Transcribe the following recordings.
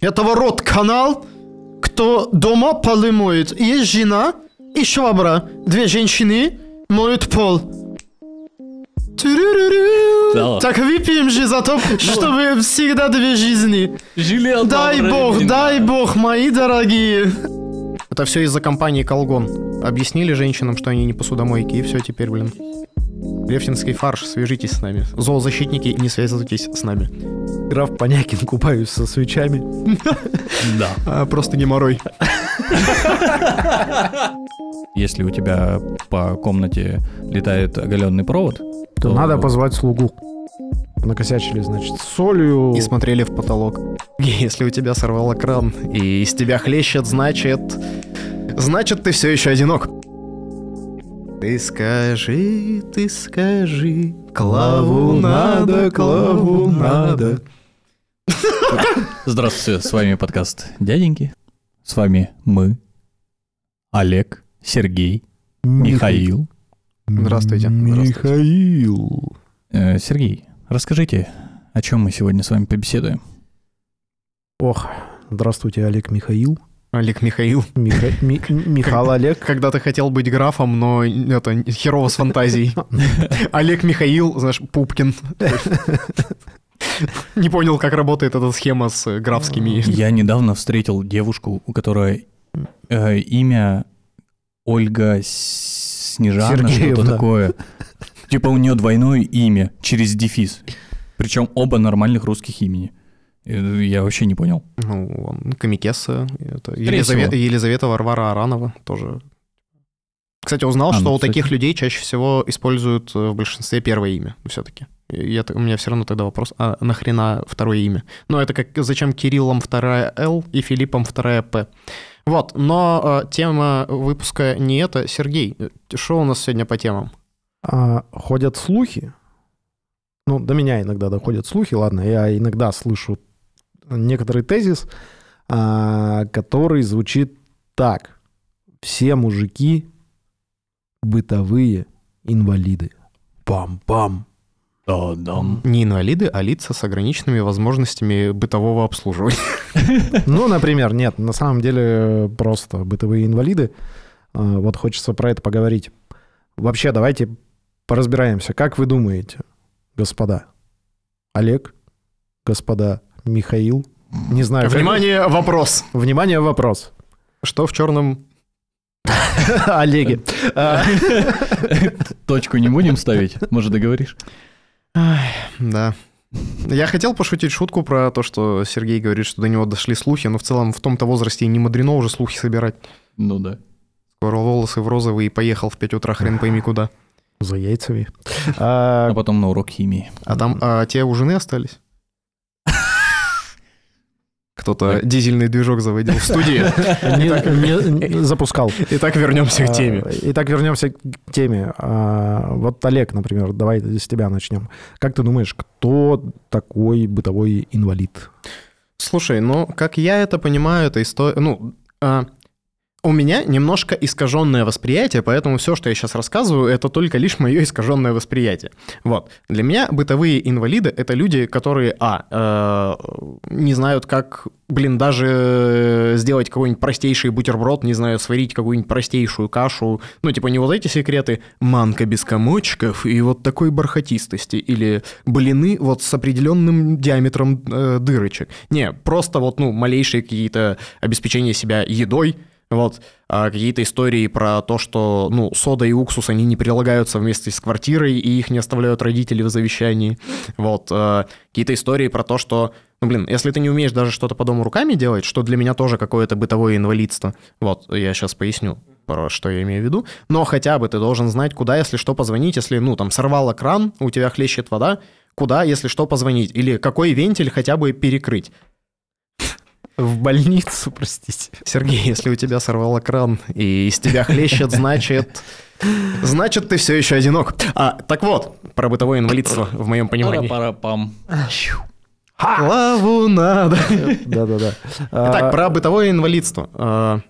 Это ворот канал, кто дома полы моет. Есть жена и швабра. Две женщины моют пол. Да. Так выпьем же за то, чтобы всегда две жизни. Жилет Дай бог, дай бог, мои дорогие. Это все из-за компании Колгон. Объяснили женщинам, что они не посудомойки, и все теперь, блин. Левтинский фарш, свяжитесь с нами. Зоозащитники, не связывайтесь с нами. Граф Понякин купаюсь со свечами. Да. А, просто не морой. Если у тебя по комнате летает оголенный провод, То надо позвать слугу. Накосячили, значит, с солью. И смотрели в потолок. Если у тебя сорвало кран, и из тебя хлещет, значит... Значит, ты все еще одинок. Ты скажи, ты скажи, клаву надо, клаву надо. Здравствуйте, с вами подкаст «Дяденьки». С вами мы, Олег, Сергей, Михаил. Здравствуйте. Михаил. Э, Сергей, расскажите, о чем мы сегодня с вами побеседуем? Ох, здравствуйте, Олег Михаил. Олег Михаил. Миха- Ми- Михаил Олег. Когда ты хотел быть графом, но это херово с фантазией. Олег Михаил, знаешь, Пупкин. Не понял, как работает эта схема с графскими. Я недавно встретил девушку, у которой э, имя Ольга Снежана, что-то такое. Типа у нее двойное имя через дефис. Причем оба нормальных русских имени. Э, Я вообще не понял. Ну, Камикеса, это Елизавета. Елизавета Варвара Аранова тоже. Кстати, узнал, А, что ну, у кстати. таких людей чаще всего используют э, в большинстве первое имя все-таки. Я, у меня все равно тогда вопрос, а нахрена второе имя? Ну, это как зачем Кириллом вторая Л и Филиппом вторая П. Вот, но э, тема выпуска не это. Сергей, что у нас сегодня по темам? А, ходят слухи. Ну, до меня иногда доходят слухи, ладно, я иногда слышу некоторый тезис, а, который звучит так. Все мужики бытовые инвалиды. Пам-пам. Да-дам. Не инвалиды, а лица с ограниченными возможностями бытового обслуживания. Ну, например, нет, на самом деле просто бытовые инвалиды. А, Вот хочется про это поговорить. Вообще, давайте поразбираемся. Как вы думаете, господа? Олег, господа Михаил? Не знаю. как- Внимание, вопрос. Внимание, вопрос. Что в черном Олеге. Точку не будем ставить? Может, договоришь? Да. Я хотел пошутить шутку про то, что Сергей говорит, что до него дошли слухи, но в целом в том-то возрасте и не мудрено уже слухи собирать. Ну да. Скоро волосы в розовый и поехал в 5 утра хрен пойми куда. За яйцами. А, А потом на урок химии. А там, а те у жены остались? Кто-то дизельный движок заводил в студии. не- не запускал. Итак, вернемся к теме. А, Итак, вернемся к теме. А, Вот Олег, например, давай с тебя начнем. Как ты думаешь, кто такой бытовой инвалид? Слушай, ну, как я это понимаю, это история... Ну, а, у меня немножко искаженное восприятие, поэтому все, что я сейчас рассказываю, это только лишь мое искаженное восприятие. Вот. Для меня бытовые инвалиды — это люди, которые, а, э, не знают, как, блин, даже сделать какой-нибудь простейший бутерброд, не знаю, сварить какую-нибудь простейшую кашу. Ну, типа, не вот эти секреты «манка без комочков» и вот такой бархатистости, или блины вот с определенным диаметром э, дырочек. Не, просто вот, ну, малейшие какие-то обеспечения себя едой, вот, а какие-то истории про то, что, ну, сода и уксус, они не прилагаются вместе с квартирой, и их не оставляют родители в завещании. Вот, э, какие-то истории про то, что, ну, блин, если ты не умеешь даже что-то по дому руками делать, что для меня тоже какое-то бытовое инвалидство. Вот, я сейчас поясню, про что я имею в виду. Но хотя бы ты должен знать, куда, если что, позвонить, если, ну, там, сорвало кран, у тебя хлещет вода, куда, если что, позвонить, или какой вентиль хотя бы перекрыть. В больницу, простите. Сергей, если у тебя сорвало кран и из тебя хлещет, значит... Значит, ты все еще одинок. А, так вот, про бытовое инвалидство в моем понимании. Пара-пара-пам. Лаву надо. Да-да-да. Итак, А, про бытовое инвалидство. А,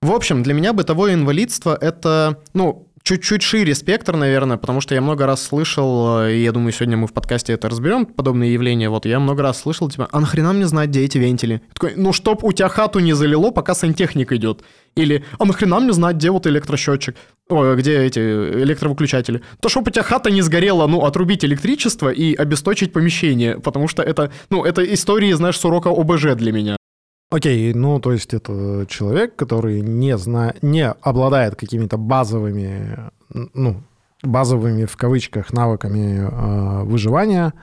В общем, для меня бытовое инвалидство — это, ну, чуть-чуть шире спектр, наверное, потому что я много раз слышал, э, и я думаю, сегодня мы в подкасте это разберем, подобные явления, вот, я много раз слышал, типа, а нахрена мне знать, где эти вентили? Я такой, ну, чтоб у тебя хату не залило, пока сантехник идет. Или, а нахрена мне знать, где вот электросчетчик? Ой, где эти электровыключатели? То, чтоб у тебя хата не сгорела, ну, отрубить электричество и обесточить помещение, потому что это, ну, это истории, знаешь, с урока ОБЖ для меня. Окей, ну то есть это человек, который не, зна... не обладает какими-то базовыми, ну, базовыми в кавычках навыками э, выживания,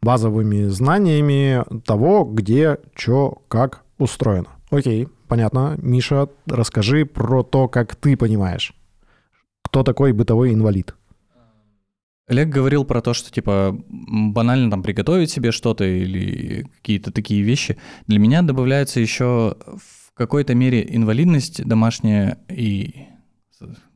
базовыми знаниями того, где, что, как устроено. Окей, понятно. Миша, расскажи про то, как ты понимаешь, кто такой бытовой инвалид. Олег говорил про то, что типа банально там приготовить себе что-то или какие-то такие вещи. Для меня добавляется еще в какой-то мере инвалидность домашняя и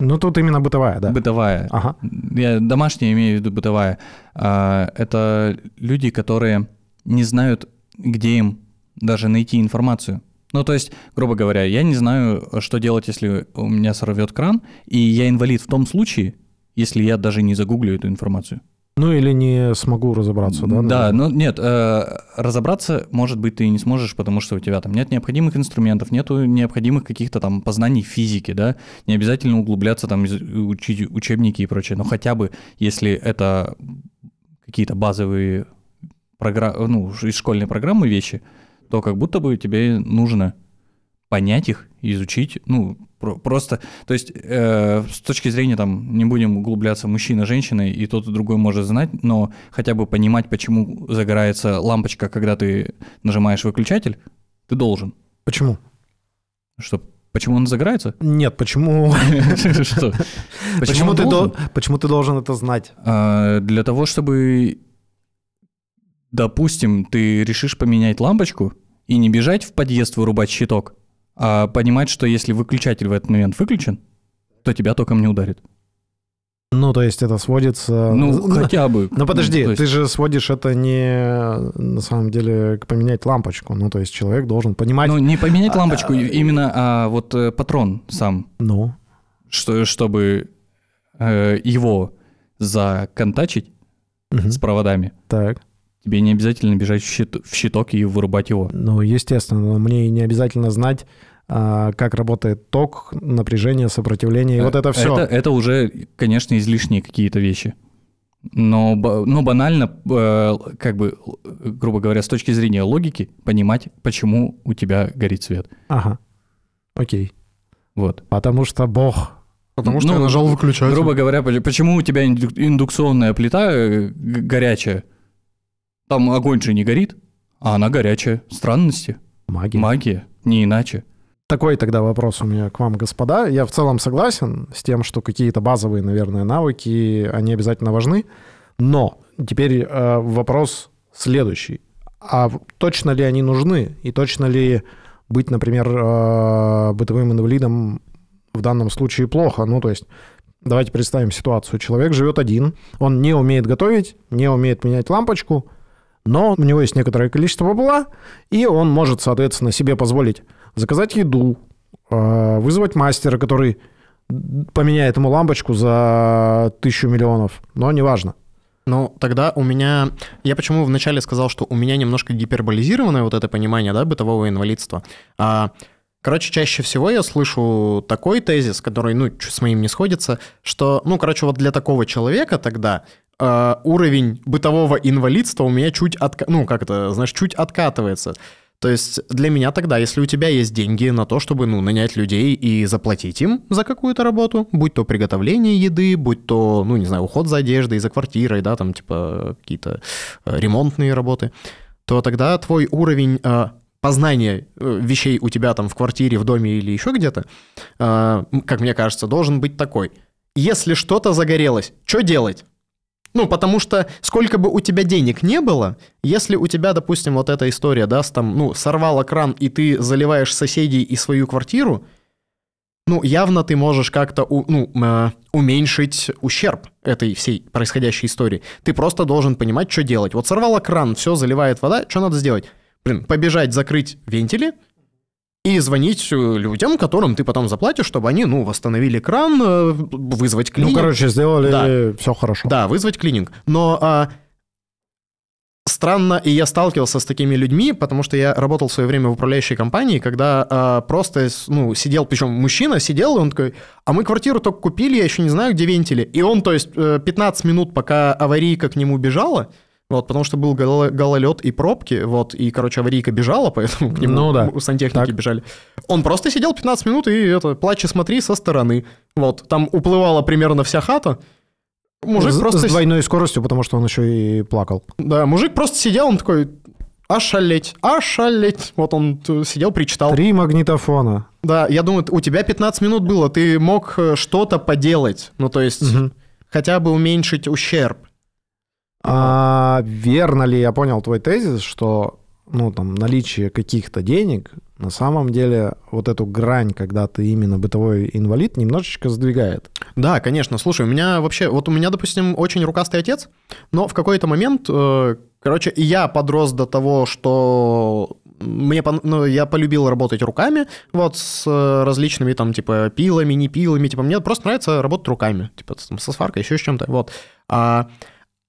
ну, тут именно бытовая, да. Бытовая. Ага. Я домашняя имею в виду бытовая. А, это люди, которые не знают, где им даже найти информацию. Ну, то есть, грубо говоря, я не знаю, что делать, если у меня сорвет кран, и я инвалид в том случае, если я даже не загуглю эту информацию. Ну или не смогу разобраться, да? Да, ну нет, э, разобраться, может быть, ты не сможешь, потому что у тебя там нет необходимых инструментов, нету необходимых каких-то там познаний физики, да, не обязательно углубляться там, учить учебники и прочее, но хотя бы, если это какие-то базовые программы, ну, из школьной программы вещи, то как будто бы тебе нужно понять их, изучить, ну, про- просто, то есть э, с точки зрения, там, не будем углубляться, мужчина, женщина, и тот и другой может знать, но хотя бы понимать, почему загорается лампочка, когда ты нажимаешь выключатель, ты должен. Почему? Что, почему он загорается? Нет, почему... Что? Почему ты дол- почему ты должен это знать? А, Для того, чтобы, допустим, ты решишь поменять лампочку и не бежать в подъезд вырубать щиток, а понимать, что если выключатель в этот момент выключен, то тебя током не ударит. Ну, то есть это сводится... Ну, хотя бы. Ну, подожди, то есть- ты же сводишь это не на самом деле к поменять лампочку. Ну, то есть человек должен понимать... Ну, не поменять лампочку, именно, а вот э, патрон сам, Ну, что, чтобы э, его законтачить мгм, с проводами, так. Тебе не обязательно бежать в, щит- в щиток и вырубать его. Ну, естественно, но мне не обязательно знать, а, как работает ток, напряжение, сопротивление, и вот это все. Это, это уже, конечно, излишние какие-то вещи. Но, но банально, э, как бы, грубо говоря, с точки зрения логики, понимать, почему у тебя горит свет. Ага. Окей. Вот. Потому что Бог... Потому что Ну, я нажал выключатель. Грубо говоря, по- почему у тебя инду- индукционная плита э, горячая? Там огонь же не горит, а она горячая. Странности. Магия. Магия. Не иначе. Такой тогда вопрос у меня к вам, господа. Я в целом согласен с тем, что какие-то базовые, наверное, навыки, они обязательно важны. Но теперь э, вопрос следующий. А точно ли они нужны? И точно ли быть, например, э, бытовым инвалидом в данном случае плохо? Ну, то есть давайте представим ситуацию. Человек живет один, он не умеет готовить, не умеет менять лампочку, но у него есть некоторое количество бабла, и он может, соответственно, себе позволить заказать еду, э, вызвать мастера, который поменяет ему лампочку за тысячу миллионов, но неважно. Ну, тогда у меня... Я почему вначале сказал, что у меня немножко гиперболизированное вот это понимание, да, бытового инвалидства. А, короче, чаще всего я слышу такой тезис, который, ну, с моим не сходится, что, ну, короче, вот для такого человека тогда а, уровень бытового инвалидства у меня чуть, отка... ну, как это, знаешь, чуть откатывается. То есть для меня тогда, если у тебя есть деньги на то, чтобы, ну, нанять людей и заплатить им за какую-то работу, будь то приготовление еды, будь то, ну, не знаю, уход за одеждой, за квартирой, да, там, типа, какие-то э, ремонтные работы, то тогда твой уровень э, познания э, вещей у тебя там в квартире, в доме или еще где-то, э, как мне кажется, должен быть такой. Если что-то загорелось, что делать? Ну, потому что сколько бы у тебя денег не было, если у тебя, допустим, вот эта история, да, с там, ну, сорвало кран, и ты заливаешь соседей и свою квартиру, ну, явно ты можешь как-то ну, э, уменьшить ущерб этой всей происходящей истории. Ты просто должен понимать, что делать. Вот сорвало кран, все, заливает вода, что надо сделать? Блин, побежать, закрыть вентили, и звонить э, людям, которым ты потом заплатишь, чтобы они, ну, восстановили кран, э, вызвать Ну, клининг. короче, сделали Да. все хорошо. Да, вызвать клининг. Но а, странно, и я сталкивался с такими людьми, потому что я работал в свое время в управляющей компании, когда а, просто, ну, сидел, причем мужчина сидел, и он такой, а мы квартиру только купили, я еще не знаю, где вентили. И он, то есть, э, 15 минут, пока аварийка к нему бежала, вот, потому что был голо- гололед и пробки, вот, и, короче, аварийка бежала, поэтому к нему Ну да. сантехники Так. бежали. Он просто сидел 15 минут и это, плачь и смотри со стороны. Вот, там уплывала примерно вся хата. Мужик с, просто с двойной скоростью, потому что он еще и плакал. да, мужик просто сидел, он такой, ошалеть, ошалеть. Вот он т- сидел, причитал. Три магнитофона. Да, я думаю, у тебя 15 минут было, ты мог э, что-то поделать. Ну, то есть, Мгм. хотя бы уменьшить ущерб. А верно ли я понял твой тезис, что ну, там, наличие каких-то денег на самом деле вот эту грань, когда ты именно бытовой инвалид, немножечко сдвигает? Да, конечно. Слушай, у меня вообще, вот у меня, допустим, очень рукастый отец, но в какой-то момент, э, короче, и я подрос до того, что мне, ну, я полюбил работать руками, вот, с э, различными там, типа, пилами, не пилами, типа, мне просто нравится работать руками, типа, там, со сваркой, еще с чем-то, вот. А,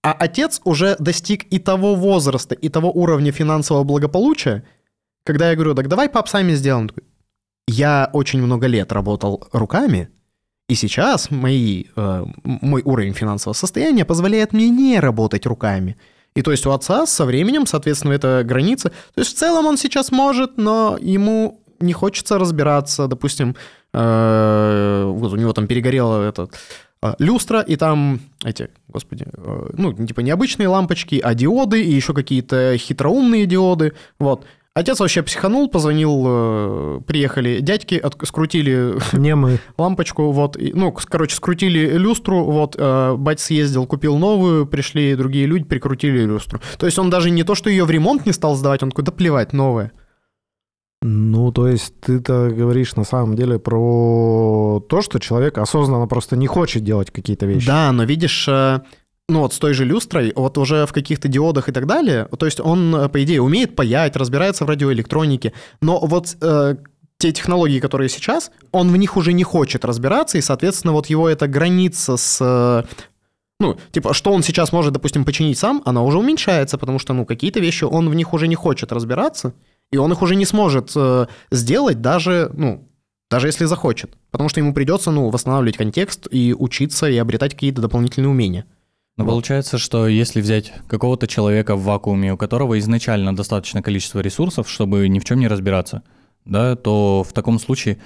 а отец уже достиг и того возраста, и того уровня финансового благополучия, когда я говорю, так давай, пап, сами сделаем. Я очень много лет работал руками, и сейчас мои, э, мой уровень финансового состояния позволяет мне не работать руками. И то есть у отца со временем, соответственно, это граница. То есть в целом он сейчас может, но ему не хочется разбираться, допустим, вот у него там перегорела этот э, люстра, и там эти, господи, э, ну, типа необычные лампочки, а диоды, и еще какие-то хитроумные диоды, вот. Отец вообще психанул, позвонил, э, приехали дядьки, от- скрутили Не мы. лампочку, вот, и, ну, короче, скрутили люстру, вот, э, бать съездил, купил новую, пришли другие люди, прикрутили люстру. То есть он даже не то, что ее в ремонт не стал сдавать, он такой, да плевать, новая. Ну, то есть ты-то говоришь на самом деле про то, что человек осознанно просто не хочет делать какие-то вещи. Да, но видишь, э, ну вот с той же люстрой, вот уже в каких-то диодах и так далее, то есть он, э, по идее, умеет паять, разбирается в радиоэлектронике, но вот э, те технологии, которые сейчас, он в них уже не хочет разбираться, и, соответственно, вот его эта граница с... э, Ну, типа, что он сейчас может, допустим, починить сам, она уже уменьшается, потому что, ну, какие-то вещи он в них уже не хочет разбираться, и он их уже не сможет э, сделать даже, ну, даже если захочет. Потому что ему придется, ну, восстанавливать контекст и учиться, и обретать какие-то дополнительные умения. Но Вот. получается, что если взять какого-то человека в вакууме, у которого изначально достаточное количество ресурсов, чтобы ни в чем не разбираться, да, то в таком случае,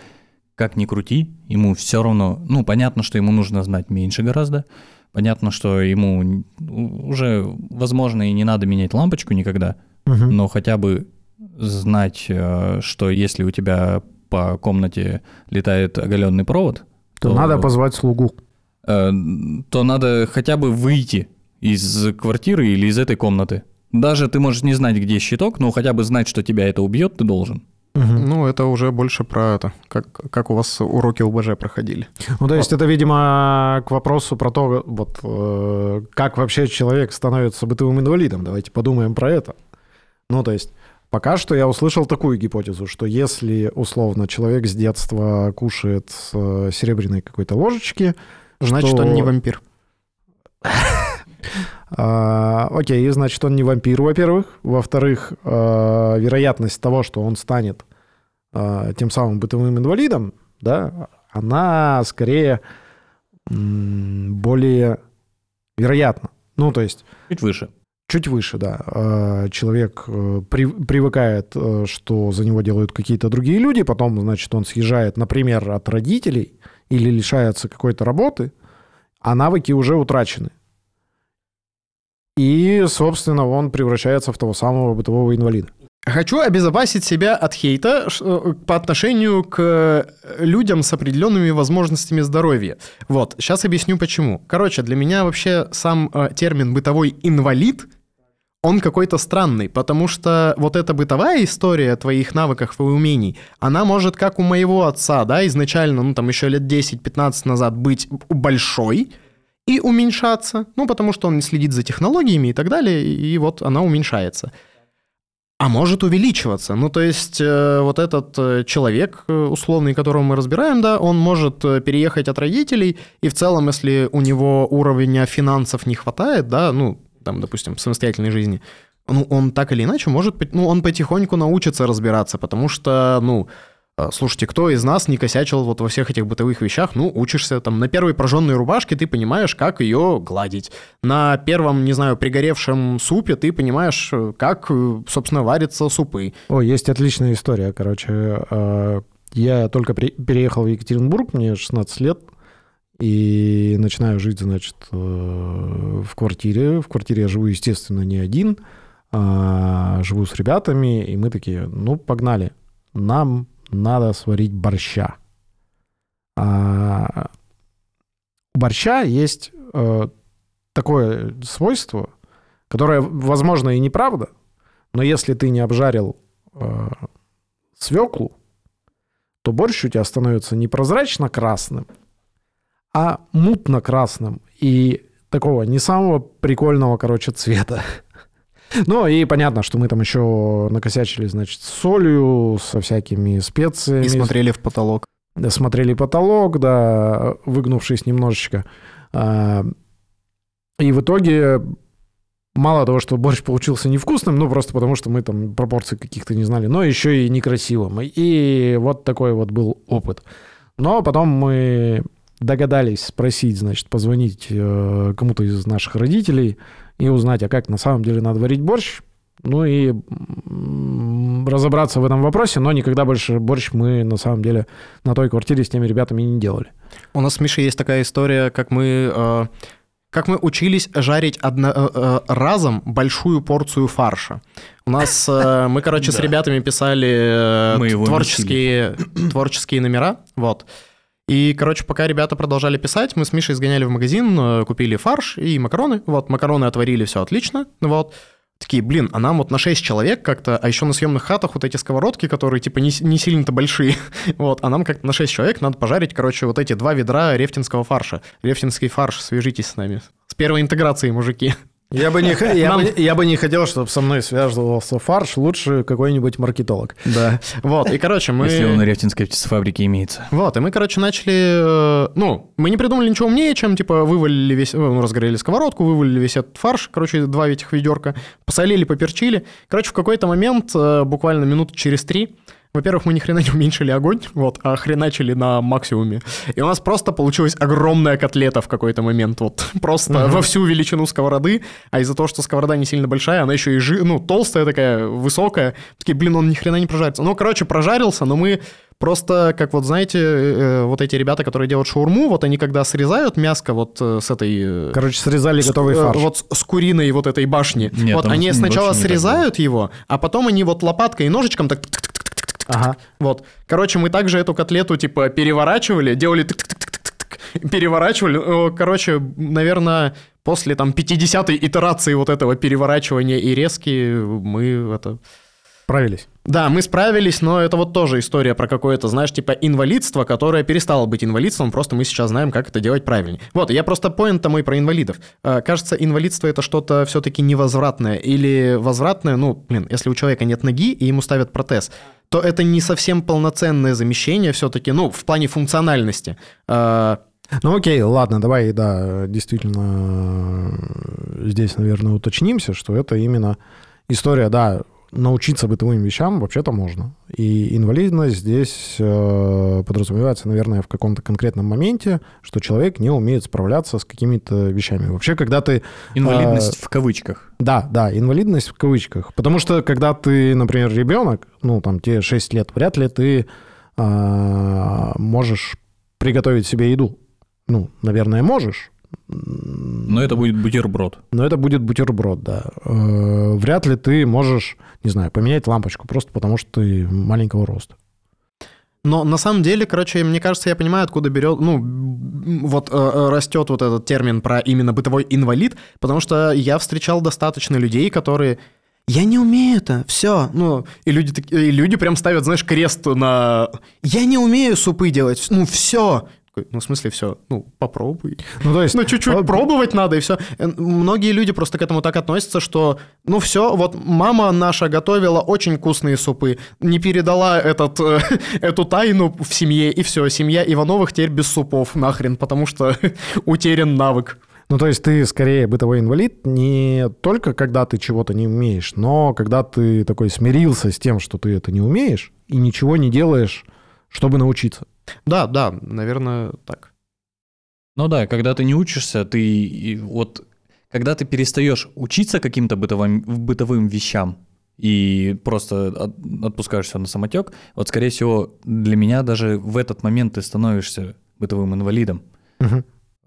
как ни крути, ему все равно, ну, понятно, что ему нужно знать меньше гораздо, понятно, что ему уже, возможно, и не надо менять лампочку никогда, Мгм. но хотя бы знать, э, что если у тебя по комнате летает оголенный провод, То надо позвать слугу. э, то надо хотя бы выйти из квартиры или из этой комнаты. Даже ты можешь не знать, где щиток, но хотя бы знать, что тебя это убьет, ты должен. Мгм. Ну, это уже больше про это, как, как у вас уроки ЛБЖ проходили. Ну, то есть это, видимо, к вопросу про то, вот, э, как вообще человек становится бытовым инвалидом. Давайте подумаем про это. Ну, то есть пока что я услышал такую гипотезу, что если, условно, человек с детства кушает с э, серебряной какой-то ложечки, Значит, что- он не вампир. а, окей, значит, он не вампир, во-первых. Во-вторых, а, вероятность того, что он станет а, тем самым бытовым инвалидом, да, она скорее более вероятна. Ну, то есть Чуть выше. Чуть выше, да. А, Человек э, при- привыкает, э, что за него делают какие-то другие люди, потом, значит, он съезжает, например, от родителей или лишается какой-то работы, а навыки уже утрачены. И, собственно, он превращается в того самого бытового инвалида. Хочу обезопасить себя от хейта э, по отношению к людям с определенными возможностями здоровья. Вот, сейчас объясню почему. Короче, для меня вообще сам термин «бытовой инвалид» он какой-то странный, потому что вот эта бытовая история твоих навыков и умений, она может, как у моего отца, да, изначально, ну, там, еще лет 10-15 назад быть большой и уменьшаться, ну, потому что он не следит за технологиями и так далее, и вот она уменьшается. а может увеличиваться. Ну, то есть э, вот этот э, человек э, условный, которого мы разбираем, да, он может э, переехать от родителей, и в целом, если у него уровня финансов не хватает, да, ну, там, допустим, самостоятельной жизни, ну, он так или иначе может, ну, он потихоньку научится разбираться, потому что, ну, э, слушайте, кто из нас не косячил вот во всех этих бытовых вещах? Ну, учишься там на первой прожженной рубашке, ты понимаешь, как ее гладить. На первом, не знаю, пригоревшем супе ты понимаешь, э, как, э, собственно, варятся супы. О, есть отличная история, короче. Я только переехал в Екатеринбург, мне 16 лет, и начинаю жить, значит, э, в квартире. В квартире я живу, естественно, не один, а живу с ребятами, и мы такие, ну, погнали, нам надо сварить борща. А у борща есть э, такое свойство, которое, возможно, и неправда, но если ты не обжарил э, свеклу, то борщ у тебя становится не прозрачно красным, а мутно красным и такого не самого прикольного, короче, цвета. Ну и понятно, что мы там еще накосячили, значит, с солью, со всякими специями. И смотрели в потолок. Да, смотрели потолок, да, выгнувшись немножечко. А, И в итоге мало того, что борщ получился невкусным, ну просто потому, что мы там пропорций каких-то не знали, но еще и некрасивым. И вот такой вот был опыт. Но потом мы догадались спросить, значит, позвонить э, кому-то из наших родителей и узнать, а как на самом деле надо варить борщ. Ну и разобраться в этом вопросе, но никогда больше борщ мы на самом деле на той квартире с теми ребятами не делали. У нас с Мишей есть такая история, как мы, э, как мы учились жарить одно, э, э, разом большую порцию фарша. У нас, э, мы, короче, с ребятами писали э, творческие, творческие номера, вот. И, короче, пока ребята продолжали писать, мы с Мишей сгоняли в магазин, э, купили фарш и макароны. Вот, макароны отварили, все отлично. Вот. Такие, блин, а нам вот на 6 человек как-то, а еще на съемных хатах вот эти сковородки, которые типа не, не сильно-то большие, вот, а нам как-то на 6 человек надо пожарить, короче, вот эти два ведра рефтинского фарша. Рефтинский фарш, свяжитесь с нами. С первой интеграцией, мужики. Я бы не, я Нам- бы, я бы не хотел, чтобы со мной связывался фарш, лучше какой-нибудь маркетолог. Да. Вот, и, короче, мы... Если он на Рефтинской птицефабрике имеется. Вот, и мы, короче, начали... э, Ну, мы не придумали ничего умнее, чем, типа, вывалили весь... Ну, разгорели сковородку, вывалили весь этот фарш, короче, два этих ведерка, посолили, поперчили. Короче, в какой-то момент, э, буквально минут через три, во-первых, мы ни хрена не уменьшили огонь, вот, а хреначили на максимуме. И у нас просто получилась огромная котлета в какой-то момент, вот, просто во всю величину сковороды, а из-за того, что сковорода не сильно большая, она еще и жи... ну, толстая такая, высокая, такие, блин, он ни хрена не прожарится. Ну, короче, прожарился, но мы Просто, как вот знаете, э, вот эти ребята, которые делают шаурму, вот они когда срезают мяско вот э, с этой... э, Короче, срезали с- готовый э, фарш. Вот с- куриной вот этой башни. Нет, вот они сначала срезают его, а потом они вот лопаткой и ножичком так... Ага. Вот. Короче, мы также эту котлету типа переворачивали, делали тык-тык-тык-тык-тык, переворачивали. Э, Короче, наверное, после там 50-й итерации вот этого переворачивания и резки мы это... Правились. Да, мы справились, но это вот тоже история про какое-то, знаешь, типа инвалидство, которое перестало быть инвалидством, просто мы сейчас знаем, как это делать правильнее. Вот, я просто поинт мой про инвалидов. Э, Кажется, инвалидство это что-то все-таки невозвратное или возвратное, ну, блин, если у человека нет ноги и ему ставят протез, то это не совсем полноценное замещение все-таки, ну, в плане функциональности. Э, Ну окей, ладно, давай, да, действительно, здесь, наверное, уточнимся, что это именно история, да, научиться бытовым вещам вообще-то можно. И инвалидность здесь э, подразумевается, наверное, в каком-то конкретном моменте, что человек не умеет справляться с какими-то вещами. Вообще, когда ты... Инвалидность в кавычках. Да, да, инвалидность в кавычках. Потому что, когда ты, например, ребенок, ну, там, тебе 6 лет, вряд ли ты а, можешь приготовить себе еду. Ну, наверное, можешь. Но это будет бутерброд. Но это будет бутерброд, да. Э, Вряд ли ты можешь, не знаю, поменять лампочку просто потому, что ты маленького роста. Но на самом деле, короче, мне кажется, я понимаю, откуда берет, ну, вот э, э, растет вот этот термин про именно бытовой инвалид, потому что я встречал достаточно людей, которые я не умею это, все, ну, и люди, и люди прям ставят, знаешь, крест на «я не умею супы делать, ну, все». Такой, ну, в смысле, все, ну, попробуй. Ну, то есть... Ну, чуть-чуть вот- пробовать надо, и все. Многие люди просто к этому так относятся, что, ну, все, вот мама наша готовила очень вкусные супы, не передала этот, э, эту тайну в семье, и все, семья Ивановых теперь без супов нахрен, потому что утерян навык. Ну, то есть ты скорее бытовой инвалид не только когда ты чего-то не умеешь, но когда ты такой смирился с тем, что ты это не умеешь, и ничего не делаешь, чтобы научиться. Да, да, наверное, так. Ну да, когда ты не учишься, ты вот когда ты перестаешь учиться каким-то бытовым, бытовым вещам и просто от- отпускаешь все на самотек, вот скорее всего для меня даже в этот момент ты становишься бытовым инвалидом.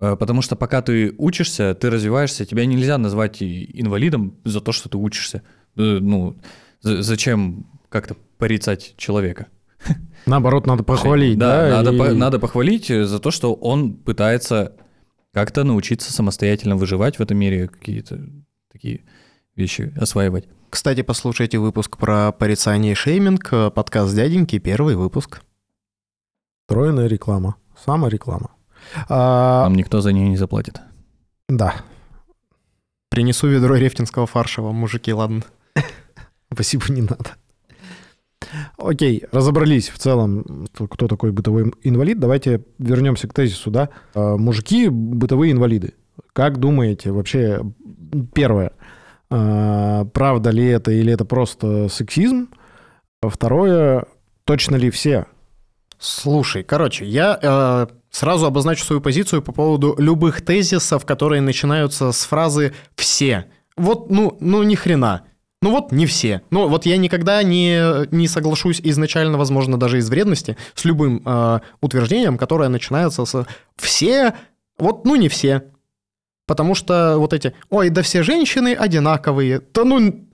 Э, Потому что пока ты учишься, ты развиваешься, тебя нельзя назвать инвалидом за то, что ты учишься. Э, Ну, за- зачем как-то порицать человека? Наоборот, надо похвалить, да? Да, надо, и- по- надо похвалить э, за то, что он пытается как-то научиться самостоятельно выживать в этом мире, какие-то такие вещи осваивать. Кстати, послушайте выпуск про порицание и шейминг, э, подкаст дяденьки, первый выпуск. Встроенная реклама. Самореклама. А, Нам никто за нее не заплатит. да, Принесу ведро рефтинского фарша вам, мужики, ладно. спасибо, не надо. Окей, разобрались в целом, кто- такой бытовой инвалид. Давайте вернемся к тезису, да. А, Мужики – бытовые инвалиды. Как думаете, вообще, первое, а, правда ли это или это просто сексизм? Второе, точно ли все? Слушай, короче, я э, сразу обозначу свою позицию по поводу любых тезисов, которые начинаются с фразы «все». Вот, ну, ну ни хрена. Ну вот не все. Ну вот я никогда не, не соглашусь изначально, возможно, даже из вредности, с любым э, утверждением, которое начинается с «все», вот ну не все. Потому что вот эти «ой, да все женщины одинаковые», то ну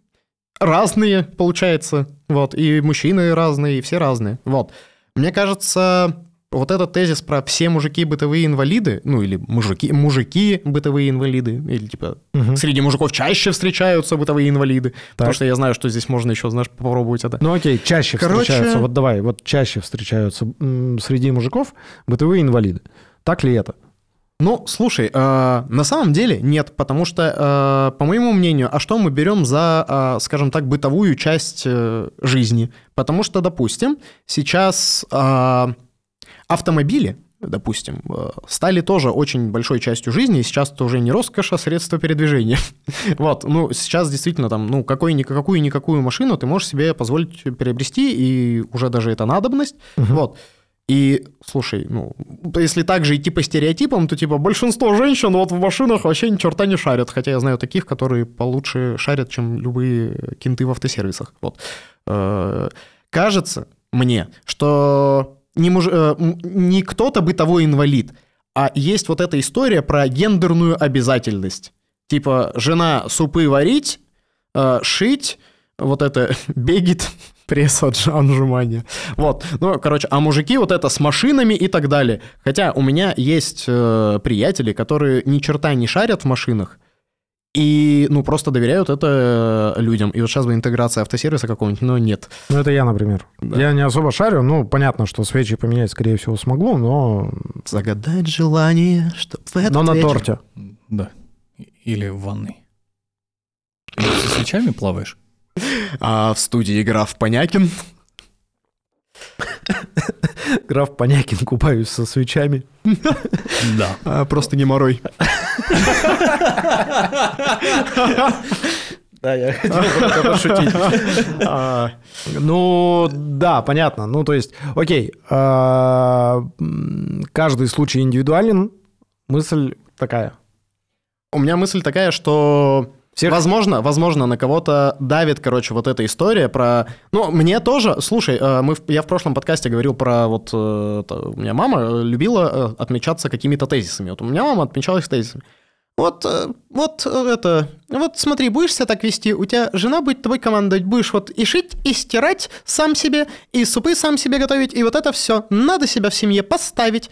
разные, получается, вот, и мужчины разные, и все разные, вот. Мне кажется, вот этот тезис про все мужики бытовые инвалиды, ну или мужики, мужики бытовые инвалиды, или типа Мгм. среди мужиков чаще встречаются бытовые инвалиды, потому что я знаю, что здесь можно еще, знаешь, попробовать это. Ну окей, чаще Короче- встречаются, вот давай, вот чаще встречаются среди мужиков бытовые инвалиды. Так ли это? Ну, слушай, э, на самом деле нет, потому что, э, по моему мнению, а что мы берем за, э, скажем так, бытовую часть э, жизни? Потому что, допустим, сейчас э, автомобили, допустим, э, стали тоже очень большой частью жизни, и сейчас это уже не роскошь, а средство передвижения. Вот, ну, сейчас действительно там, ну, какую-никакую машину ты можешь себе позволить приобрести, и уже даже это надобность, вот. И, слушай, ну, если так же идти по стереотипам, то, типа, большинство женщин вот в машинах вообще ни черта не шарят. Хотя я знаю таких, которые получше шарят, чем любые кенты в автосервисах. Вот. Э, Кажется мне, что не, муж... э, не кто-то бытовой инвалид, а есть вот эта история про гендерную обязательность. Типа, жена супы варить, э, шить, вот это бегит, пресс отж- отжимания. Вот, ну, короче, а мужики вот это с машинами и так далее. Хотя у меня есть э, приятели, которые ни черта не шарят в машинах, и, ну, просто доверяют это э, людям. И вот сейчас бы интеграция автосервиса какого-нибудь, но нет. Ну это я, например. Да. Я не особо шарю, ну понятно, что свечи поменять, скорее всего, смогу, но, Загадать желание, чтоб в этот но на вечер- торте. Да. Или в ванной. Ты со свечами плаваешь? А в студии граф Понякин. Граф Понякин, купаюсь со свечами. Да. А, просто не морой. Да, я хотел просто пошутить. А, Ну, да, понятно. Ну, то есть, окей, а, каждый случай индивидуален. Мысль такая. У меня мысль такая, что Всех- возможно, возможно, на кого-то давит, короче, вот эта история про... Ну, мне тоже... Слушай, э, мы, я в прошлом подкасте говорил про вот... э, у меня мама э, любила отмечаться какими-то тезисами. Вот у меня мама отмечалась тезисами. Вот, вот это... Вот смотри, будешь себя так вести, у тебя жена будет тобой командовать, будешь вот и шить, и стирать сам себе, и супы сам себе готовить, и вот это все. Надо себя в семье поставить.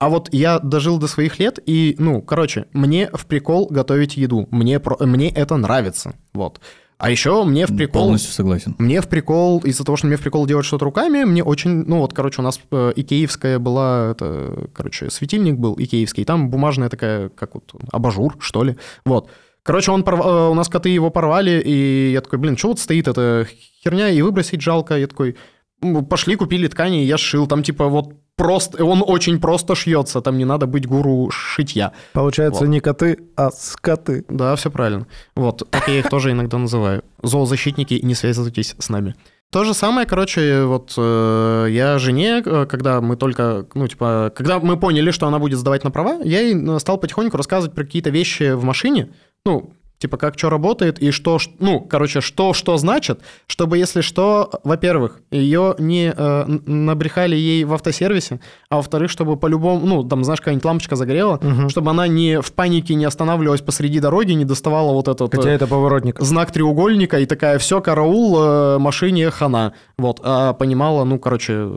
А вот я дожил до своих лет, и, ну, короче, мне в прикол готовить еду. Мне, про- мне это нравится. Вот. А еще мне в прикол... Полностью согласен. Мне в прикол, из-за того, что мне в прикол делать что-то руками, мне очень, ну вот, короче, у нас э, икеевская была, это, короче, светильник был икеевский, там бумажная такая, как вот, абажур, что ли, вот. Короче, он порв... э, у нас коты его порвали, и я такой, блин, что вот стоит эта херня, и выбросить жалко. Я такой, «Ну, пошли, купили ткани, и я сшил. Там типа вот просто, он очень просто шьется, там не надо быть гуру шитья. Получается, Вот. не коты, а скоты. Да, все правильно. Вот, так я их тоже иногда называю. Зоозащитники, не связывайтесь с нами. То же самое, короче, вот э, я жене, э, когда мы только, ну, типа, когда мы поняли, что она будет сдавать на права, я ей стал потихоньку рассказывать про какие-то вещи в машине, ну, типа, как что работает и что, ну, короче, что что значит, чтобы, если что, во-первых, ее не э, набрехали ей в автосервисе, а во-вторых, чтобы по-любому, ну, там, знаешь, какая-нибудь лампочка загорела, Мгм. чтобы она не в панике не останавливалась посреди дороги, не доставала вот этот... Хотя э, это поворотник. знак треугольника и такая, все, караул, э, машине хана. Вот, а понимала, ну, короче,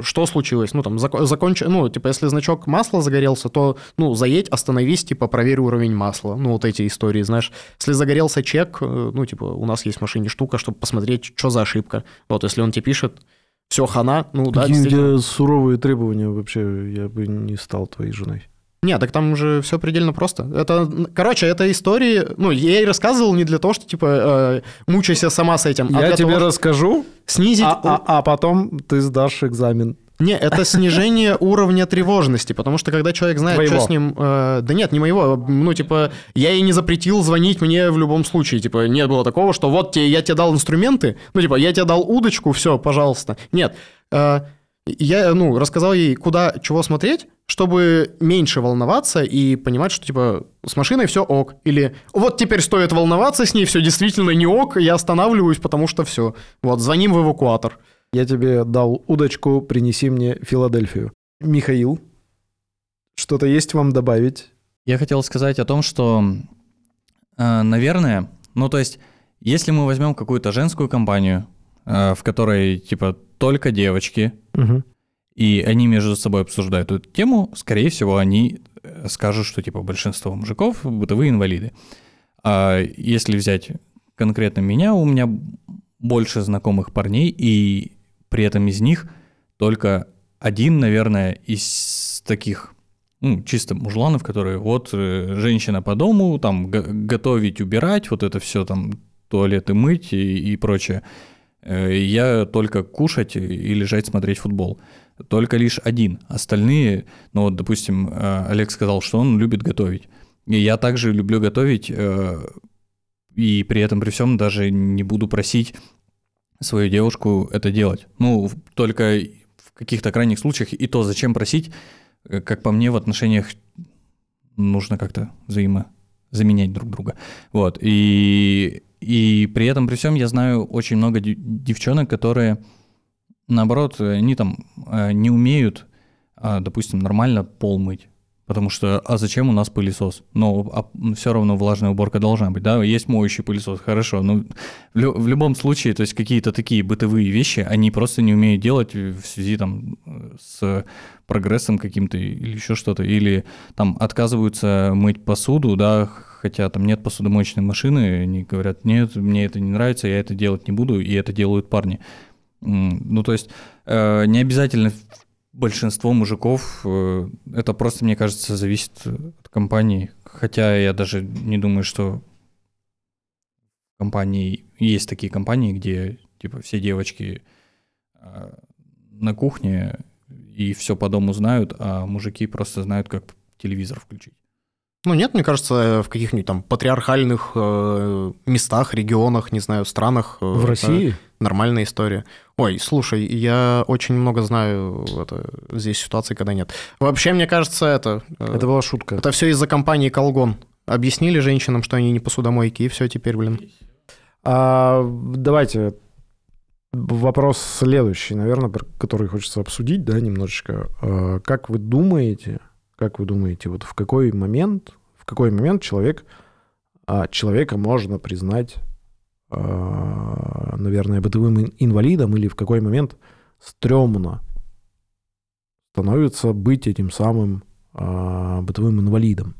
что случилось. Ну, там, зако- законч... ну, типа, если значок масла загорелся, то, ну, заедь, остановись, типа, проверь уровень масла. Ну, вот эти истории, знаешь. Если загорелся чек, э, ну, типа, у нас есть в машине штука, чтобы посмотреть, что за ошибка. Вот, если он тебе пишет, все, хана, ну, да, действительно. тебя суровые требования вообще, я бы не стал твоей женой. Нет, так там же все предельно просто. Это, короче, это истории, ну, я ей рассказывал не для того, что, типа, э, мучайся сама с этим, а я для тебе того, расскажу, снизить... а, а- а потом ты сдашь экзамен. Не, это снижение уровня тревожности, потому что когда человек знает, Твоего. что с ним... э, да нет, не моего. Ну, типа, я ей не запретил звонить мне в любом случае. Типа, нет было такого, что вот тебе, я тебе дал инструменты, ну, типа, я тебе дал удочку, все, пожалуйста. Нет. э, я, ну, рассказал ей, куда, чего смотреть, чтобы меньше волноваться и понимать, что, типа, с машиной все ок. Или вот теперь стоит волноваться с ней, все действительно не ок, я останавливаюсь, потому что все. Вот, звоним в эвакуатор. Я тебе дал удочку, принеси мне Филадельфию. Михаил, что-то есть вам добавить? Я хотел сказать о том, что, э, наверное, ну то есть, если мы возьмем какую-то женскую компанию, э, в которой типа только девочки, Мгм. и они между собой обсуждают эту тему, скорее всего, они э, скажут, что типа большинство мужиков бытовые инвалиды. А если взять конкретно меня, у меня больше знакомых парней, и при этом из них только один, наверное, из таких ну, чисто мужланов, которые вот э, женщина по дому, там го- готовить, убирать, вот это все там туалеты мыть и, и прочее. Э, Я только кушать и лежать смотреть футбол. Только лишь один. Остальные, ну вот, допустим, э, Олег сказал, что он любит готовить. И я также люблю готовить, и при этом при всем даже не буду просить свою девушку это делать. Ну, только в каких-то крайних случаях, и то зачем просить, Э, как по мне, в отношениях нужно как-то взаимо заменять друг друга. Вот. И, и при этом, при всем, я знаю очень много дев- девчонок, которые, наоборот, они там э, не умеют, а, допустим, нормально пол мыть. Потому что, а зачем у нас пылесос? Но все равно влажная уборка должна быть, да? Есть моющий пылесос, хорошо. Но в, лю- в любом случае, то есть какие-то такие бытовые вещи, они просто не умеют делать в связи там э, с прогрессом каким-то или еще что-то. Или там отказываются мыть посуду, да, хотя там нет посудомоечной машины, они говорят, нет, мне это не нравится, я это делать не буду, и это делают парни. Ну, то есть э, не обязательно большинство мужиков, э, это просто, мне кажется, зависит от компании. Хотя я даже не думаю, что компании есть такие компании, где типа все девочки э, на кухне и все по дому знают, а мужики просто знают, как телевизор включить. Ну нет, мне кажется, в каких-нибудь там патриархальных э, местах, регионах, не знаю, странах. э, В России? Нормальная история. Ой, слушай, я очень много знаю это, здесь ситуаций, когда нет. Вообще, мне кажется, это... э, Это была шутка. это все из-за компании Колгон. Объяснили женщинам, что они не посудомойки, и все теперь, блин. А, давайте вопрос следующий, наверное, который хочется обсудить, да, немножечко. А, как вы думаете, как вы думаете, вот в какой момент, в какой момент человек, а, человека можно признать, а, наверное, бытовым ин- инвалидом или в какой момент стрёмно становится быть этим самым а, бытовым инвалидом?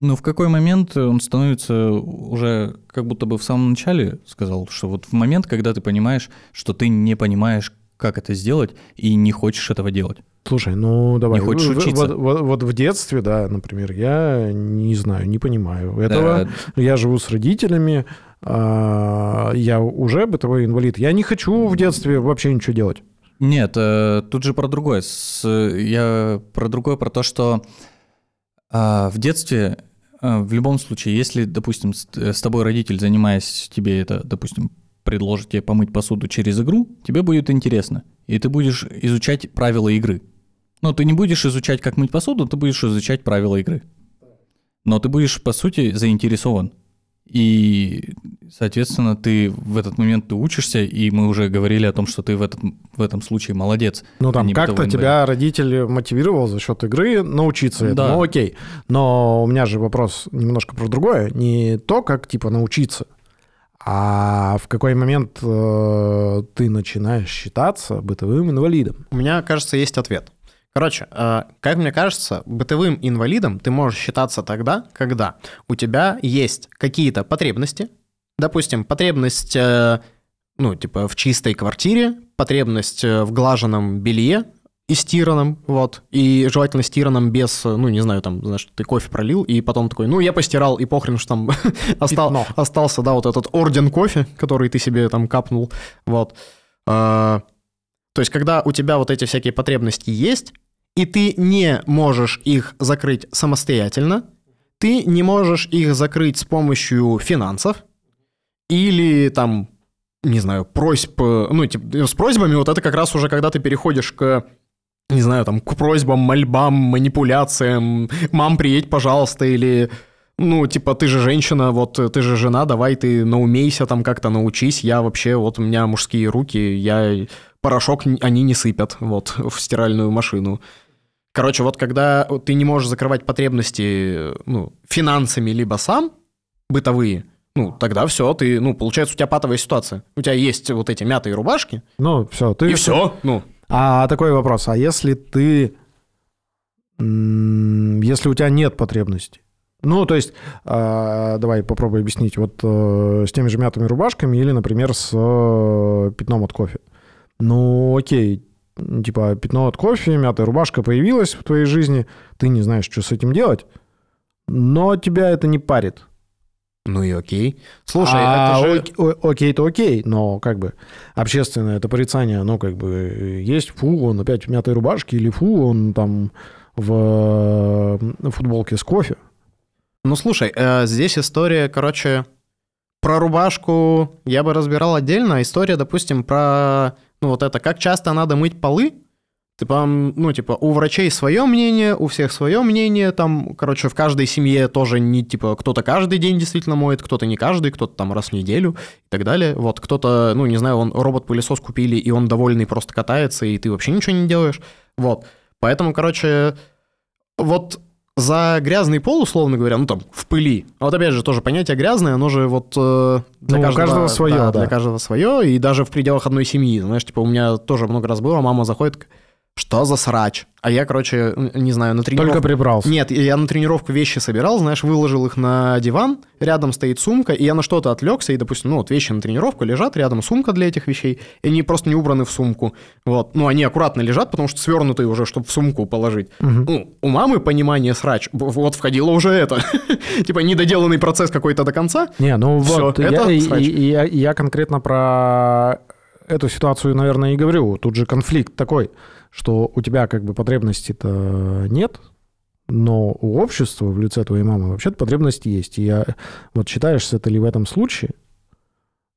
Ну, в какой момент он становится уже как будто бы в самом начале сказал, что вот в момент, когда ты понимаешь, что ты не понимаешь, как это сделать, и не хочешь этого делать. Слушай, ну давай. Не хочешь учиться? Вот, вот- вот в детстве, да, например, я не знаю, не понимаю этого. Да, Я живу с родителями, а, я уже бытовой инвалид. Я не хочу в детстве вообще ничего делать. Нет, э, тут же про другое. Я про другое, про то, что а, в детстве а, в любом случае, если, допустим, с тобой родитель, занимаясь тебе это, допустим, предложит тебе помыть посуду через игру, тебе будет интересно. И ты будешь изучать правила игры. Но ты не будешь изучать, как мыть посуду, ты будешь изучать правила игры. Но ты будешь, по сути, заинтересован. И, соответственно, ты в этот момент ты учишься, и мы уже говорили о том, что ты в, этот, в этом случае молодец. Ну, там как-то тебя родитель мотивировал за счет игры научиться этому. Да. Ну, окей. Но у меня же вопрос немножко про другое. Не то, как, типа, научиться, а в какой момент э, ты начинаешь считаться бытовым инвалидом. У меня, кажется, есть ответ. Короче, э, как мне кажется, бытовым инвалидом ты можешь считаться тогда, когда у тебя есть какие-то потребности, допустим, потребность, э, ну, типа, в чистой квартире, потребность э, в глаженном белье и стиранном, вот, и желательно стиранном без, ну, не знаю, там, знаешь, ты кофе пролил, и потом такой, ну, я постирал, и похрен, что там остал- остался, да, вот этот орден кофе, который ты себе там капнул, вот. А, то есть, когда у тебя вот эти всякие потребности есть, и ты не можешь их закрыть самостоятельно, ты не можешь их закрыть с помощью финансов или там, не знаю, просьб, э, ну, типа, с просьбами вот это как раз уже когда ты переходишь к не знаю, там, к просьбам, мольбам, манипуляциям, мам, приедь, пожалуйста, или, ну, типа, ты же женщина, вот, э, ты же жена, давай ты наумейся там как-то научись, я вообще, вот у меня мужские руки, я порошок, они не сыпят, вот, в стиральную машину. Короче, вот когда ты не можешь закрывать потребности, ну, финансами либо сам, бытовые, ну, тогда все, ты, ну, получается, у тебя патовая ситуация. У тебя есть вот эти мятые рубашки, Ну, все, ты... и все, ну, А такой вопрос, а если ты... Если у тебя нет потребностей? Ну, то есть, а, давай попробуй объяснить, вот э, с теми же мятыми рубашками или, например, с э, пятном от кофе. Ну, окей, типа пятно от кофе, мятая рубашка появилась в твоей жизни, ты не знаешь, что с этим делать, но тебя это не парит. ну и окей. Слушай, А, это же... ок- о- окей-то окей, но как бы общественное это порицание, оно как бы есть, фу, он опять в мятой рубашке, или фу, он там в э, футболке с кофе. Ну, слушай, э, здесь история, короче, про рубашку я бы разбирал отдельно. а История, допустим, про, ну, вот это, как часто надо мыть полы. Типа, ну, типа, у врачей свое мнение, у всех свое мнение, там, короче, в каждой семье тоже не, типа, кто-то каждый день действительно моет, кто-то не каждый, кто-то там раз в неделю и так далее. Вот, кто-то, ну, не знаю, он робот-пылесос купили, и он довольный просто катается, и ты вообще ничего не делаешь. Вот, поэтому, короче, вот за грязный пол, условно говоря, ну там в пыли. А Вот опять же тоже понятие грязное, оно же вот э, для Ну, у каждого своё, да. Для каждого свое, и даже в пределах одной семьи. Знаешь, типа у меня тоже много раз было, мама заходит, что за срач? А я, короче, не знаю, на тренировку... Только прибрался. Нет, я на тренировку вещи собирал, знаешь, выложил их на диван, рядом стоит сумка, и я на что-то отвлекся, и, допустим, ну, вот вещи на тренировку лежат, рядом сумка для этих вещей, и они просто не убраны в сумку. Вот. Ну, они аккуратно лежат, потому что свернутые уже, чтобы в сумку положить. Мгм. Ну, у мамы понимание срач, вот входило уже это. Типа недоделанный процесс какой-то до конца. Не, ну вот, это я, срач. я, я конкретно про эту ситуацию, наверное, и говорю. Тут же конфликт такой, что у тебя как бы потребностей-то нет, но у общества в лице твоей мамы вообще-то потребности есть. И я вот считаешься ты ли в этом случае,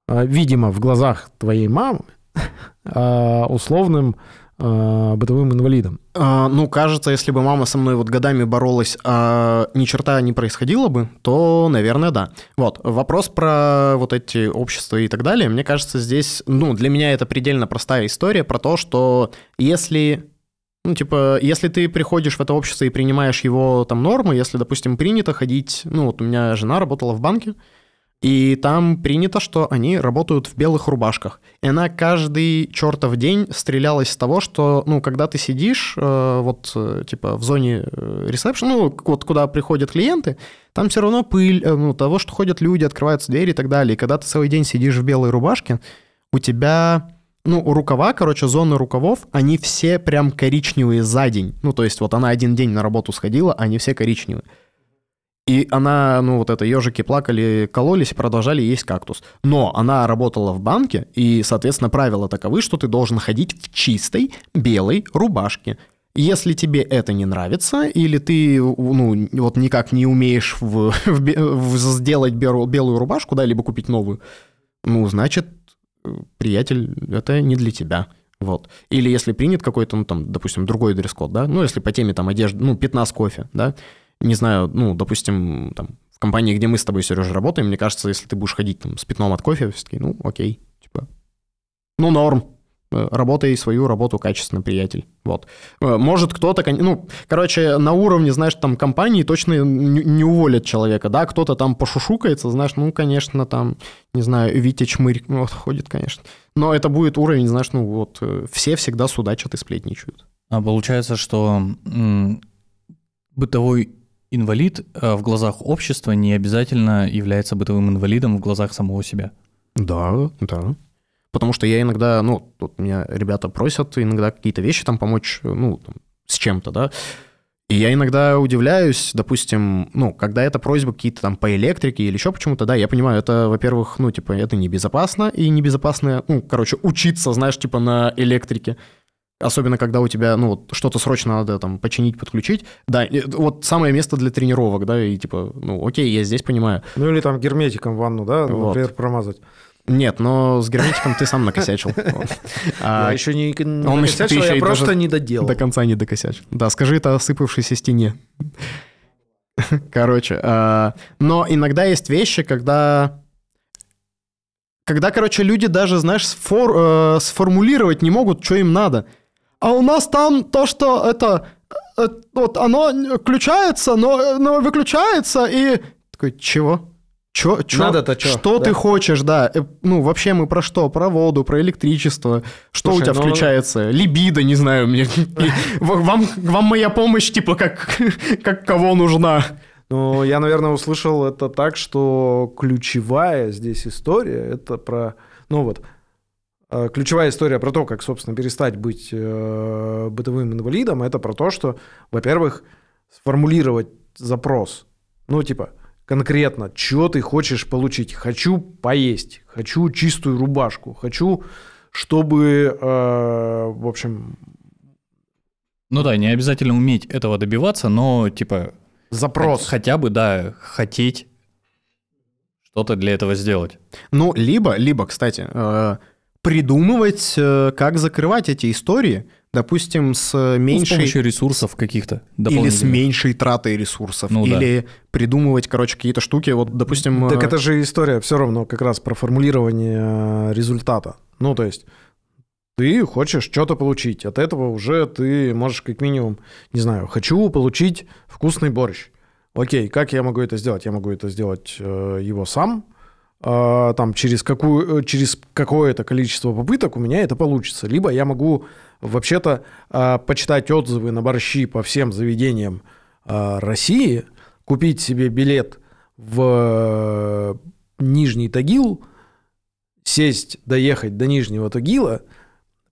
а, видимо, в глазах твоей мамы, а, условным бытовым инвалидом. А, ну, кажется, если бы мама со мной вот годами боролась, а ни черта не происходило бы, то, наверное, да. Вот, вопрос про вот эти общества и так далее, мне кажется, здесь, ну, для меня это предельно простая история про то, что если ну, типа, если ты приходишь в это общество и принимаешь его там нормы, если, допустим, принято ходить, ну, вот у меня жена работала в банке, И там принято, что они работают в белых рубашках. И она каждый чертов день стрелялась с того, что, ну, когда ты сидишь, э, вот, э, типа, в зоне э, ресепшн, ну, вот куда приходят клиенты, там все равно пыль, э, ну, того, что ходят люди, открываются двери и так далее. И когда ты целый день сидишь в белой рубашке, у тебя, ну, рукава, короче, зоны рукавов, они все прям коричневые за день. Ну, то есть вот она один день на работу сходила, они все коричневые. И она, ну вот это, ежики плакали, кололись и продолжали есть кактус. Но она работала в банке, и, соответственно, правила таковы, что ты должен ходить в чистой белой рубашке. Если тебе это не нравится, или ты, ну, вот никак не умеешь в, в, в сделать белую, белую рубашку, да, либо купить новую, ну, значит, приятель, это не для тебя. Вот. Или если принят какой-то, ну, там, допустим, другой дресс-код, да, ну, если по теме, там, одежды, ну, 15 кофе, да, не знаю, ну, допустим, там, в компании, где мы с тобой, Сережа, работаем, мне кажется, если ты будешь ходить там с пятном от кофе, все-таки, ну, окей, типа, ну, норм, Э, работай свою работу качественно, приятель. Вот. Э, Может кто-то, ну, короче, на уровне, знаешь, там компании точно не, уволят человека, да, кто-то там пошушукается, знаешь, ну, конечно, там, не знаю, Витя Чмырь ну, вот, ходит, конечно. Но это будет уровень, знаешь, ну, вот, э, все всегда судачат и сплетничают. А получается, что бытовой инвалид э, в глазах общества не обязательно является бытовым инвалидом в глазах самого себя. Да, да. Потому что я иногда, ну, тут меня ребята просят иногда какие-то вещи там помочь, ну, там, с чем-то, да. И я иногда удивляюсь, допустим, ну, когда это просьбы какие-то там по электрике или еще почему-то, да, я понимаю, это, во-первых, ну, типа, это небезопасно, и небезопасно, ну, короче, учиться, знаешь, типа, на электрике. Особенно, когда у тебя, ну, вот что-то срочно надо там починить, подключить. Да, вот самое место для тренировок, да, и типа, ну, окей, я здесь понимаю. Ну или там герметиком ванну, да, Вот. например, промазать. Нет, но с герметиком ты сам накосячил. Вот. А я еще не, накосячил, я просто не доделал. До конца не докосячил. Да, скажи это осыпавшейся стене. Короче, а, но иногда есть вещи, когда... Когда, короче, люди даже, знаешь, сфор- э, сформулировать не могут, что им надо. А у нас там то, что это... э, вот оно включается, но, но выключается, и... Такой, чего? Чё, чё? Надо-то чё, Что да. ты хочешь, да. Э, Ну, вообще мы про что? Про воду, про электричество. Что Слушай, у тебя ну- включается? Либидо, не знаю. Мне... Вам, вам моя помощь, типа, как, как кого нужна? Ну, я, наверное, услышал это так, что ключевая здесь история это про, ну вот, э, ключевая история про то, как, собственно, перестать быть э, бытовым инвалидом, это про то, что, во-первых, сформулировать запрос. Ну, типа, конкретно, что ты хочешь получить. Хочу поесть, хочу чистую рубашку, хочу, чтобы, э, в общем, Ну да, не обязательно уметь этого добиваться, но типа запрос. хотя бы, да, хотеть что-то для этого сделать. Ну, либо, либо, кстати, э, придумывать, э, как закрывать эти истории, допустим, с Ну, с меньшей... помощью ресурсов каких-то Или с меньшей тратой ресурсов. Ну да. или придумывать, короче, какие-то штуки. Вот, допустим... Так э, это же история все равно как раз про формулирование э, результата. Ну, то есть ты хочешь что-то получить. От этого уже ты можешь как минимум, не знаю, хочу получить вкусный борщ. Окей, как я могу это сделать? Я могу это сделать э, его сам. Э, там через, какую, э, через какое-то количество попыток у меня это получится. Либо я могу вообще-то э, почитать отзывы на борщи по всем заведениям э, России, купить себе билет в э, Нижний Тагил, сесть, доехать до Нижнего Тагила,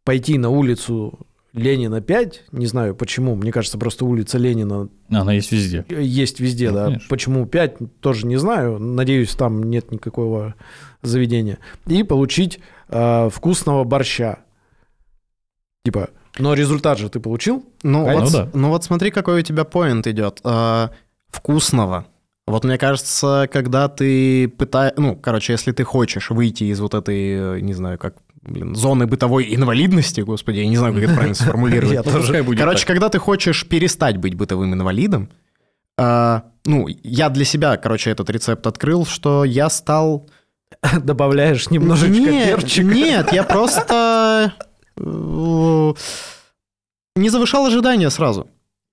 пойти на улицу Ленина 5, не знаю почему, мне кажется, просто улица Ленина Она есть везде. есть везде, Ну, да. конечно. Почему 5, тоже не знаю. Надеюсь, там нет никакого заведения. И получить э, вкусного борща. Типа, но результат же ты получил? Ну, А, вот, ну да. ну вот смотри, какой у тебя поинт идет. А, вкусного. Вот мне кажется, когда ты пытаешь... Ну, короче, если ты хочешь выйти из вот этой, э, не знаю, как, блин, зоны бытовой инвалидности, господи, я не знаю, как это правильно сформулировать. Короче, когда ты хочешь перестать быть бытовым инвалидом, а, ну, я для себя, короче, этот рецепт открыл, что я стал... Добавляешь немножечко нет, перчика. Нет, я просто э, не завышал ожидания сразу.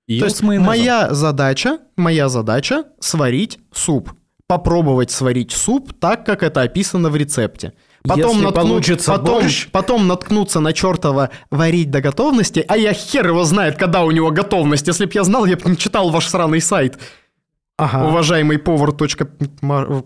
Ел То есть моя задача, моя задача сварить суп. попробовать сварить суп так, как это описано в рецепте. Потом, Если наткну- получится потом, борщ. потом наткнуться на чертова варить до готовности, а я хер его знает, когда у него готовность. Если б я знал, я бы не читал ваш сраный сайт. Ага. Уважаемый повар.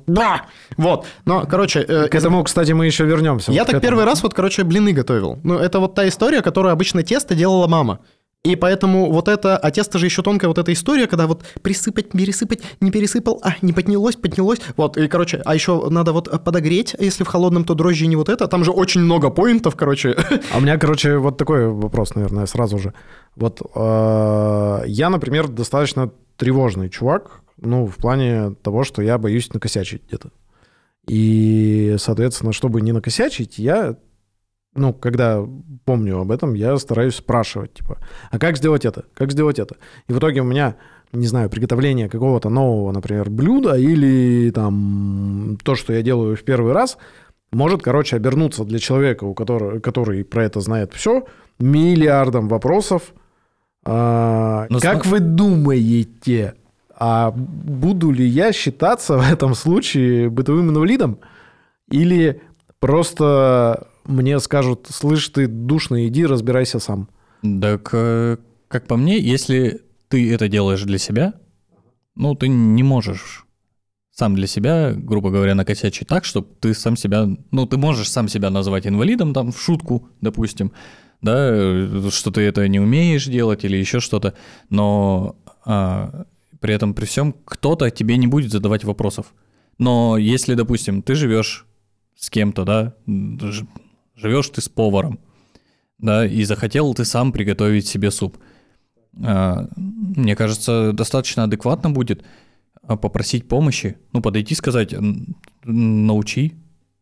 Да! Вот. Но, короче, э, К этому, кстати, мы еще вернемся. я Вот так первый раз вот, короче, блины готовил. Ну, это вот та история, которую обычно тесто делала мама. И поэтому вот это, а тесто же еще тонкая вот эта история, когда вот присыпать, пересыпать, не пересыпал, а, не поднялось, поднялось. Вот, и, короче, а еще надо вот подогреть, если в холодном, то дрожжи не вот это. Там же очень много поинтов, короче. А у меня, короче, вот такой вопрос, наверное, сразу же. Вот э, я, например, достаточно тревожный чувак, ну, в плане того, что я боюсь накосячить где-то. И, соответственно, чтобы не накосячить, я, ну, когда помню об этом, я стараюсь спрашивать, типа, а как сделать это? Как сделать это? И в итоге у меня, не знаю, приготовление какого-то нового, например, блюда или там то, что я делаю в первый раз, может, короче, обернуться для человека, у которого, который про это знает все, миллиардом вопросов. А, Ну, как сма- вы думаете, а буду ли я считаться в этом случае бытовым инвалидом? Или просто мне скажут, слышь, ты душно, иди, разбирайся сам. Так, э, как по мне, если ты это делаешь для себя, ну, ты не можешь сам для себя, грубо говоря, накосячить так, чтобы ты сам себя... Ну, ты можешь сам себя назвать инвалидом, там, в шутку, допустим, да, что ты это не умеешь делать или еще что-то, но а, при этом, при всем, кто-то тебе не будет задавать вопросов. Но если, допустим, ты живешь с кем-то, да, живешь ты с поваром, да, и захотел ты сам приготовить себе суп. А, Мне кажется, достаточно адекватно будет а, попросить помощи, ну, подойти сказать, «Н- научи,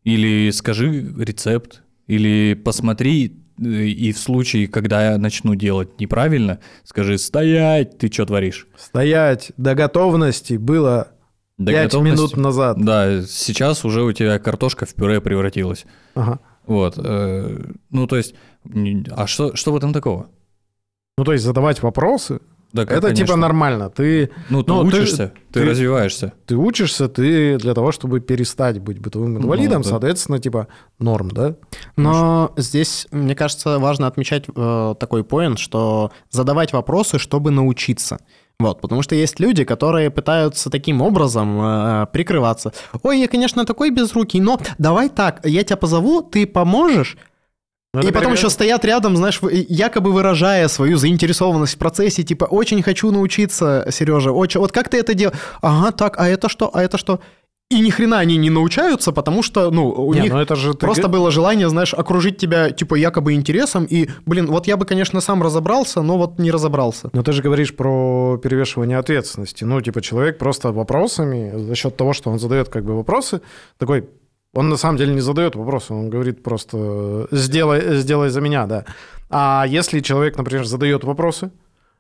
или скажи рецепт, или посмотри, э, и в случае, когда я начну делать неправильно, скажи, стоять, ты что творишь? Стоять до готовности было До 5 готовности- минут назад. Да, сейчас уже у тебя картошка в пюре превратилась. Ага. Вот. э, Ну, то есть, а что, что в этом такого? Ну, то есть задавать вопросы, Да, это типа конечно. нормально. Ты, Ну, ты Ну, учишься, ты, ты- развиваешься. ты учишься, ты для того, чтобы перестать быть бытовым инвалидом, Ну, да. соответственно, типа норм, да? Но здесь, мне кажется, важно отмечать э, такой поинт, что задавать вопросы, чтобы научиться. Вот, потому что есть люди, которые пытаются таким образом э, прикрываться. Ой, я, конечно, такой безрукий, но давай так, я тебя позову, ты поможешь, Ну, и потом еще стоят рядом, знаешь, якобы выражая свою заинтересованность в процессе, типа, очень хочу научиться, Сережа, очень, вот как ты это делаешь? Ага, так, а это что, а это что? И ни хрена они не научаются, потому что, ну, у Не, них ну это же ты просто г- было желание, знаешь, окружить тебя, типа, якобы интересом, и, блин, вот я бы, конечно, сам разобрался, но вот не разобрался. Но ты же говоришь про перевешивание ответственности. Ну, типа, человек просто вопросами, за счет того, что он задает как бы вопросы, такой, он на самом деле не задает вопросы, он говорит просто «сделай, сделай за меня», да. А если человек, например, задает вопросы,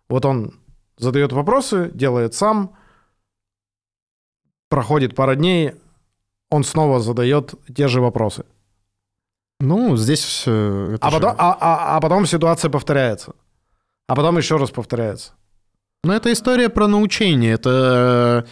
вот он задает вопросы, делает сам, проходит пара дней, он снова задает те же вопросы. Ну, здесь... э, это А же- потом, а, а- а потом ситуация повторяется. А потом еще раз повторяется. Ну, это история про научение. Это,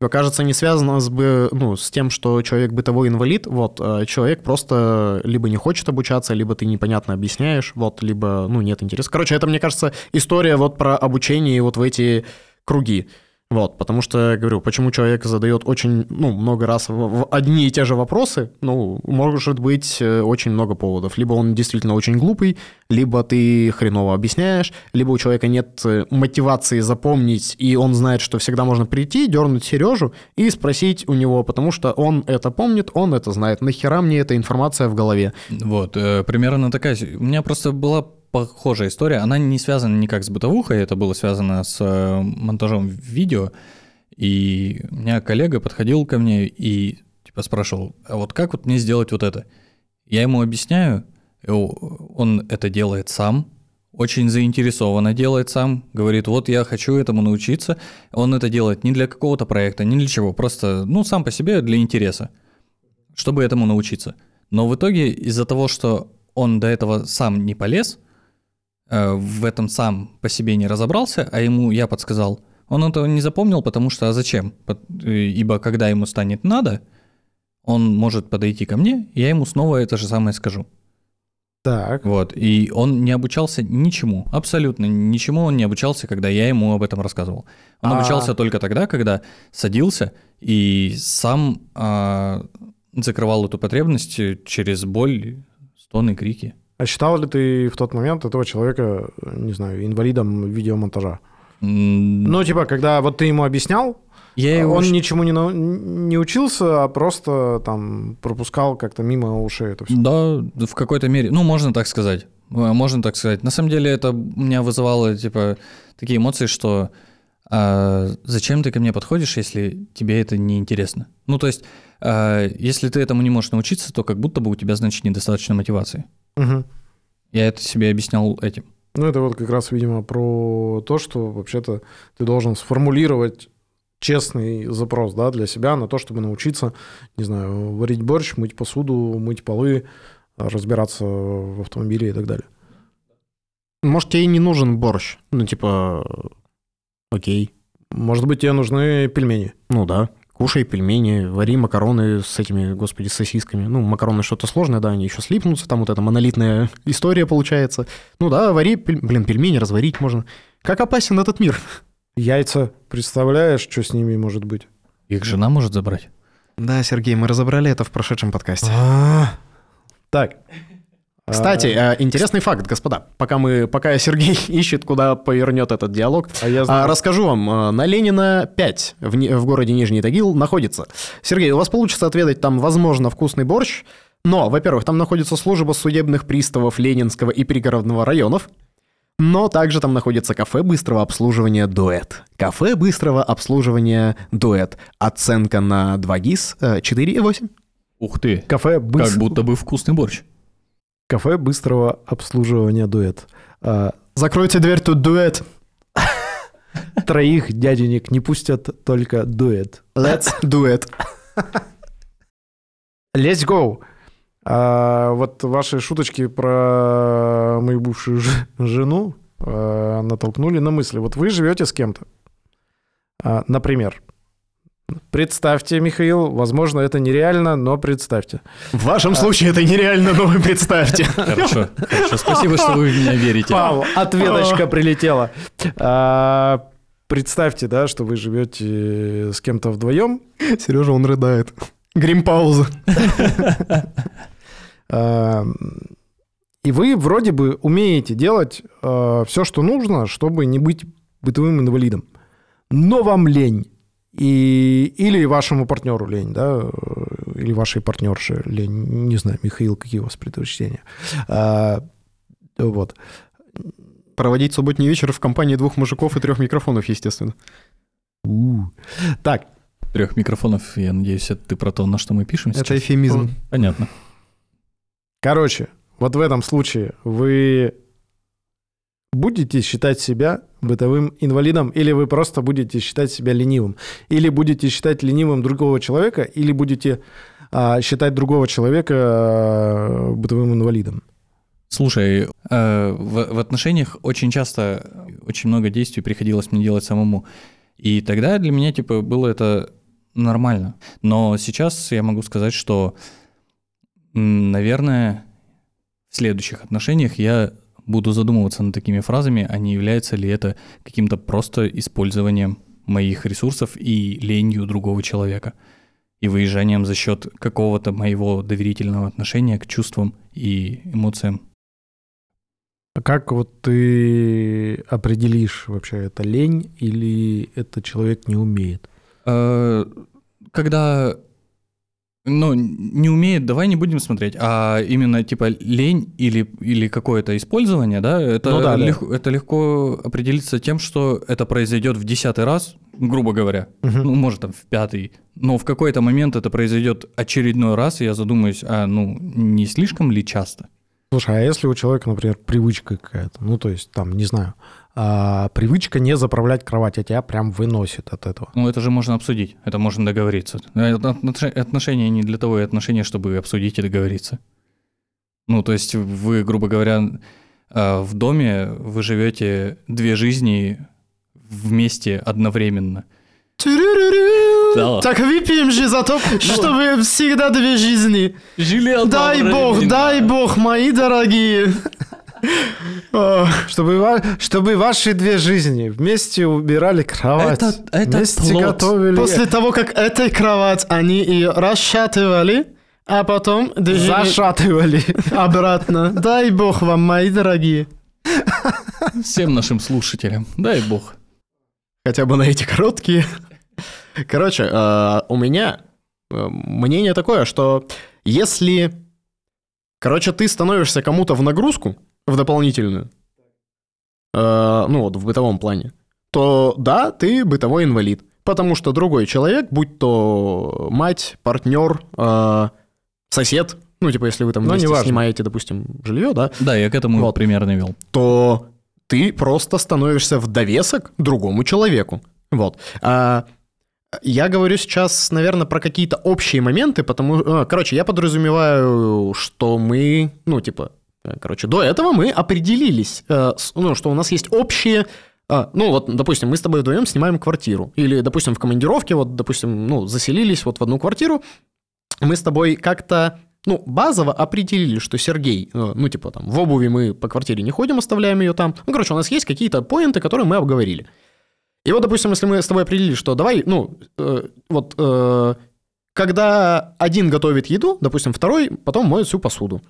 типа, кажется, не связано с, бы, ну, с тем, что человек бытовой инвалид. Вот, а человек просто либо не хочет обучаться, либо ты непонятно объясняешь, вот, либо, ну, нет интереса. Короче, это, мне кажется, история вот про обучение вот в эти круги. Вот, потому что, говорю, почему человек задает очень, ну, много раз одни и те же вопросы, ну, может быть э, очень много поводов. Либо он действительно очень глупый, либо ты хреново объясняешь, либо у человека нет э, мотивации запомнить, и он знает, что всегда можно прийти, дернуть Сережу и спросить у него, потому что он это помнит, он это знает. Нахера мне эта информация в голове? Вот, э, примерно такая. У меня просто была похожая история. Она не связана никак с бытовухой, это было связано с э, монтажом видео. И у меня коллега подходил ко мне и типа спрашивал, а вот как вот мне сделать вот это? Я ему объясняю, он это делает сам, очень заинтересованно делает сам, говорит, вот я хочу этому научиться. Он это делает не для какого-то проекта, не для чего, просто, ну, сам по себе для интереса, чтобы этому научиться. Но в итоге из-за того, что он до этого сам не полез, в этом сам по себе не разобрался, а ему я подсказал, Он этого не запомнил, потому что а зачем? Э, Ибо когда ему станет надо, он может подойти ко мне, и я ему снова это же самое скажу. Так. Вот. И он не обучался ничему, абсолютно ничему он не обучался, когда я ему об этом рассказывал. Он А. обучался только тогда, когда садился и сам а, закрывал эту потребность через боль, стоны, крики. А считал ли ты в тот момент этого человека, не знаю, инвалидом видеомонтажа? М, Ну, типа, когда вот ты ему объяснял, я его он щ- ничему не, нау- не учился, а просто там пропускал как-то мимо ушей это все. Да, в какой-то мере. Ну, можно так сказать. Э, Можно так сказать. На самом деле это у меня вызывало, типа, такие эмоции, что а, зачем ты ко мне подходишь, если тебе это не интересно? Ну, то есть, а, если ты этому не можешь научиться, то как будто бы у тебя, значит, недостаточно мотивации. Я это себе объяснял этим. Ну, это вот как раз, видимо, про то, что вообще-то ты должен сформулировать честный запрос да, для себя на то, чтобы научиться, не знаю, варить борщ, мыть посуду, мыть полы, разбираться в автомобиле и так далее. Может, тебе и не нужен борщ. Ну, типа, окей. Может быть, тебе нужны пельмени. Ну да. Кушай пельмени, вари макароны с этими, господи, с сосисками. Ну, макароны что-то сложное, да, они еще слипнутся, там вот эта монолитная история получается. Ну да, вари, пель- блин, пельмени разварить можно. Как опасен этот мир? Яйца, представляешь, что с ними может быть? Их жена может забрать. Да, Сергей, мы разобрали это в прошедшем подкасте. А, Так. Кстати, э, интересный факт, господа. Пока мы, пока Сергей ищет, куда повернет этот диалог, А я а, знаю. расскажу вам. э, На Ленина 5 в, в городе Нижний Тагил находится. Сергей, у вас получится отведать там, возможно, вкусный борщ. Но, во-первых, там находится служба судебных приставов Ленинского и пригородного районов. Но также там находится кафе быстрого обслуживания «Дуэт». Кафе быстрого обслуживания «Дуэт». Оценка на 2 ГИС э, 4,8. Ух ты, Кафе, быс- как будто бы вкусный борщ. Кафе быстрого обслуживания дуэт. А, Закройте дверь, тут дуэт. Троих дяденек не пустят, только дуэт. Let's do it. Let's go! А, вот ваши шуточки про мою бывшую жену а, натолкнули на мысли. Вот вы живете с кем-то. А, например, представьте, Михаил, возможно, это нереально, но представьте. В вашем случае это нереально, но вы представьте. Хорошо, хорошо. Спасибо, что вы в меня верите. Пау, ответочка прилетела. А, представьте, да, что вы живете с кем-то вдвоем, Сережа, он рыдает. Грим-пауза. А, И вы вроде бы умеете делать все, что нужно, чтобы не быть бытовым инвалидом. Но вам лень. И, или вашему партнеру лень, да, э, или вашей партнерше лень. Не знаю, Михаил, какие у вас предпочтения. А, вот. Проводить субботний вечер в компании двух мужиков и трех микрофонов, естественно. У. Так, Трех микрофонов, я надеюсь, это ты про то, на что мы пишем Это сейчас? эфемизм. Понятно. короче, вот в этом случае вы будете считать себя бытовым инвалидом, или вы просто будете считать себя ленивым, или будете считать ленивым другого человека, или будете а, считать другого человека а, бытовым инвалидом. Слушай, э, в, в отношениях очень часто очень много действий приходилось мне делать самому. И тогда для меня, типа, было это нормально. Но сейчас я могу сказать, что, наверное, в следующих отношениях я буду задумываться над такими фразами, а не является ли это каким-то просто использованием моих ресурсов и ленью другого человека. И выезжанием за счет какого-то моего доверительного отношения к чувствам и эмоциям. А как вот ты определишь вообще, это лень или это человек не умеет? Э, Когда, ну, не умеет, давай не будем смотреть, а именно типа лень или, или какое-то использование, да, это, Ну да, да. лег- это легко определиться тем, что это произойдет в десятый раз, грубо говоря, Мгм. ну, может, там в пятый, но в какой-то момент это произойдет очередной раз, и я задумаюсь, а, ну, не слишком ли часто? Слушай, а если у человека, например, привычка какая-то, ну, то есть, там, не знаю, а, привычка не заправлять кровать, а тебя прям выносит от этого. Ну, это же можно обсудить, это можно договориться. Э, отнош- Отношения не для того и отношения, чтобы обсудить и договориться. Ну, то есть вы, грубо говоря, э, в доме вы живете две жизни вместе одновременно. Да. Так выпьем же за то, чтобы всегда две жизни. Жили Дай бог, дай бог, мои дорогие. Чтобы, чтобы ваши две жизни вместе убирали кровать. Это- это вместе плод. готовили. После того, как этой кровать они ее расшатывали, а потом Зашатывали. обратно. Дай бог вам, мои дорогие. Всем нашим слушателям, дай бог. Хотя бы на эти короткие. Короче, э, у меня э, мнение такое, что если, короче, ты становишься кому-то в нагрузку, в дополнительную, э, ну вот в бытовом плане, то да, ты бытовой инвалид. Потому что другой человек, будь то мать, партнер, э, сосед, ну типа если вы там Ну, вместе снимаете, допустим, жилье, да, Да, я к этому Вот. примерно вел. то ты просто становишься в довесок другому человеку. Вот. А я говорю сейчас, наверное, про какие-то общие моменты, потому... а, Короче, я подразумеваю, что мы, ну, типа, э, короче, до этого мы определились, э, ну, что у нас есть общие... а, Ну, вот, допустим, мы с тобой вдвоем снимаем квартиру. Или, допустим, в командировке, вот, допустим, ну, заселились вот в одну квартиру, мы с тобой как-то, ну, базово определили, что Сергей, э, ну, типа там, в обуви мы по квартире не ходим, оставляем ее там. Ну, короче, у нас есть какие-то поинты, которые мы обговорили. И вот, допустим, если мы с тобой определили, что давай, ну, э, вот, э, когда один готовит еду, допустим, второй потом моет всю посуду.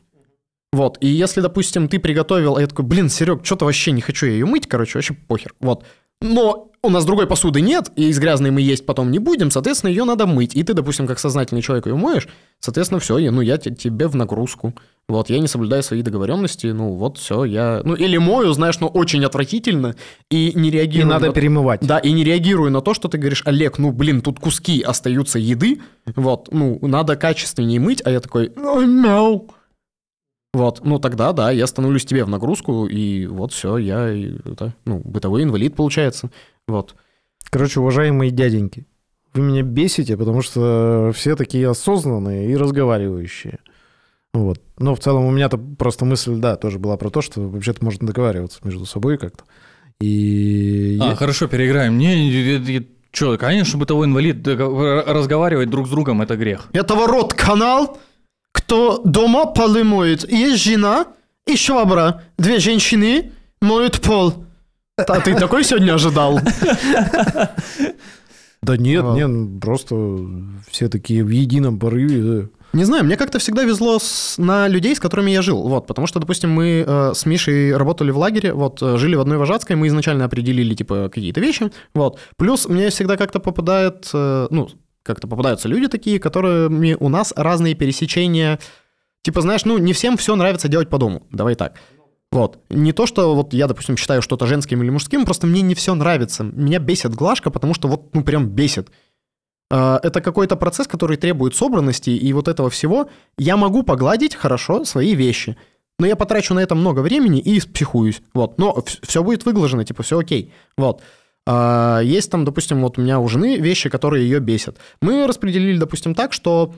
Вот, и если, допустим, ты приготовил, а я такой, блин, Серег, что-то вообще не хочу я ее мыть, короче, вообще похер. Вот. Но у нас другой посуды нет, и из грязной мы есть потом не будем, соответственно, ее надо мыть. И ты, допустим, как сознательный человек ее моешь, соответственно, все, ну, я те- тебе в нагрузку. Вот, я не соблюдаю свои договоренности, ну, вот, все, я... Ну, или мою, знаешь, но очень отвратительно, и не И реагирую... надо на- перемывать. да, и не реагирую на то, что ты говоришь, Олег, ну, блин, тут куски остаются еды, вот, ну, надо качественнее мыть, а я такой, «Ой, мяу. Вот, ну, тогда, да, я становлюсь тебе в нагрузку, и вот все, я, это, ну, бытовой инвалид получается, вот. Короче, уважаемые дяденьки, вы меня бесите, потому что все такие осознанные и разговаривающие. Вот. Но в целом у меня-то просто мысль, да, тоже была про то, что вообще-то можно договариваться между собой как-то. И... А, я- хорошо, переиграем. Не, что, конечно, бытовой инвалид, р- разговаривать друг с другом это грех. Это ворот канал, кто дома полы моет. Есть жена и швабра, две женщины моют пол. А ты такой сегодня ожидал? Да нет, А. нет, просто все такие в едином порыве. да. Не знаю, мне как-то всегда везло с- на людей, с которыми я жил. Вот, потому что, допустим, мы э, с Мишей работали в лагере, вот, э, жили в одной вожатской, мы изначально определили, типа, какие-то вещи, вот. Плюс мне всегда как-то попадает, э, ну, как-то попадаются люди такие, которыми у нас разные пересечения. Типа, знаешь, ну, не всем все нравится делать по дому, давай так. Вот. Не то, что вот я, допустим, считаю что-то женским или мужским, просто мне не все нравится. Меня бесит глажка, потому что вот, ну, прям бесит. А, Это какой-то процесс, который требует собранности и вот этого всего. Я могу погладить хорошо свои вещи, но я потрачу на это много времени и психуюсь. Вот. Но все будет выглажено, типа, все окей. Вот. А, Есть там, допустим, вот у меня у жены вещи, которые ее бесят. Мы распределили, допустим, так, что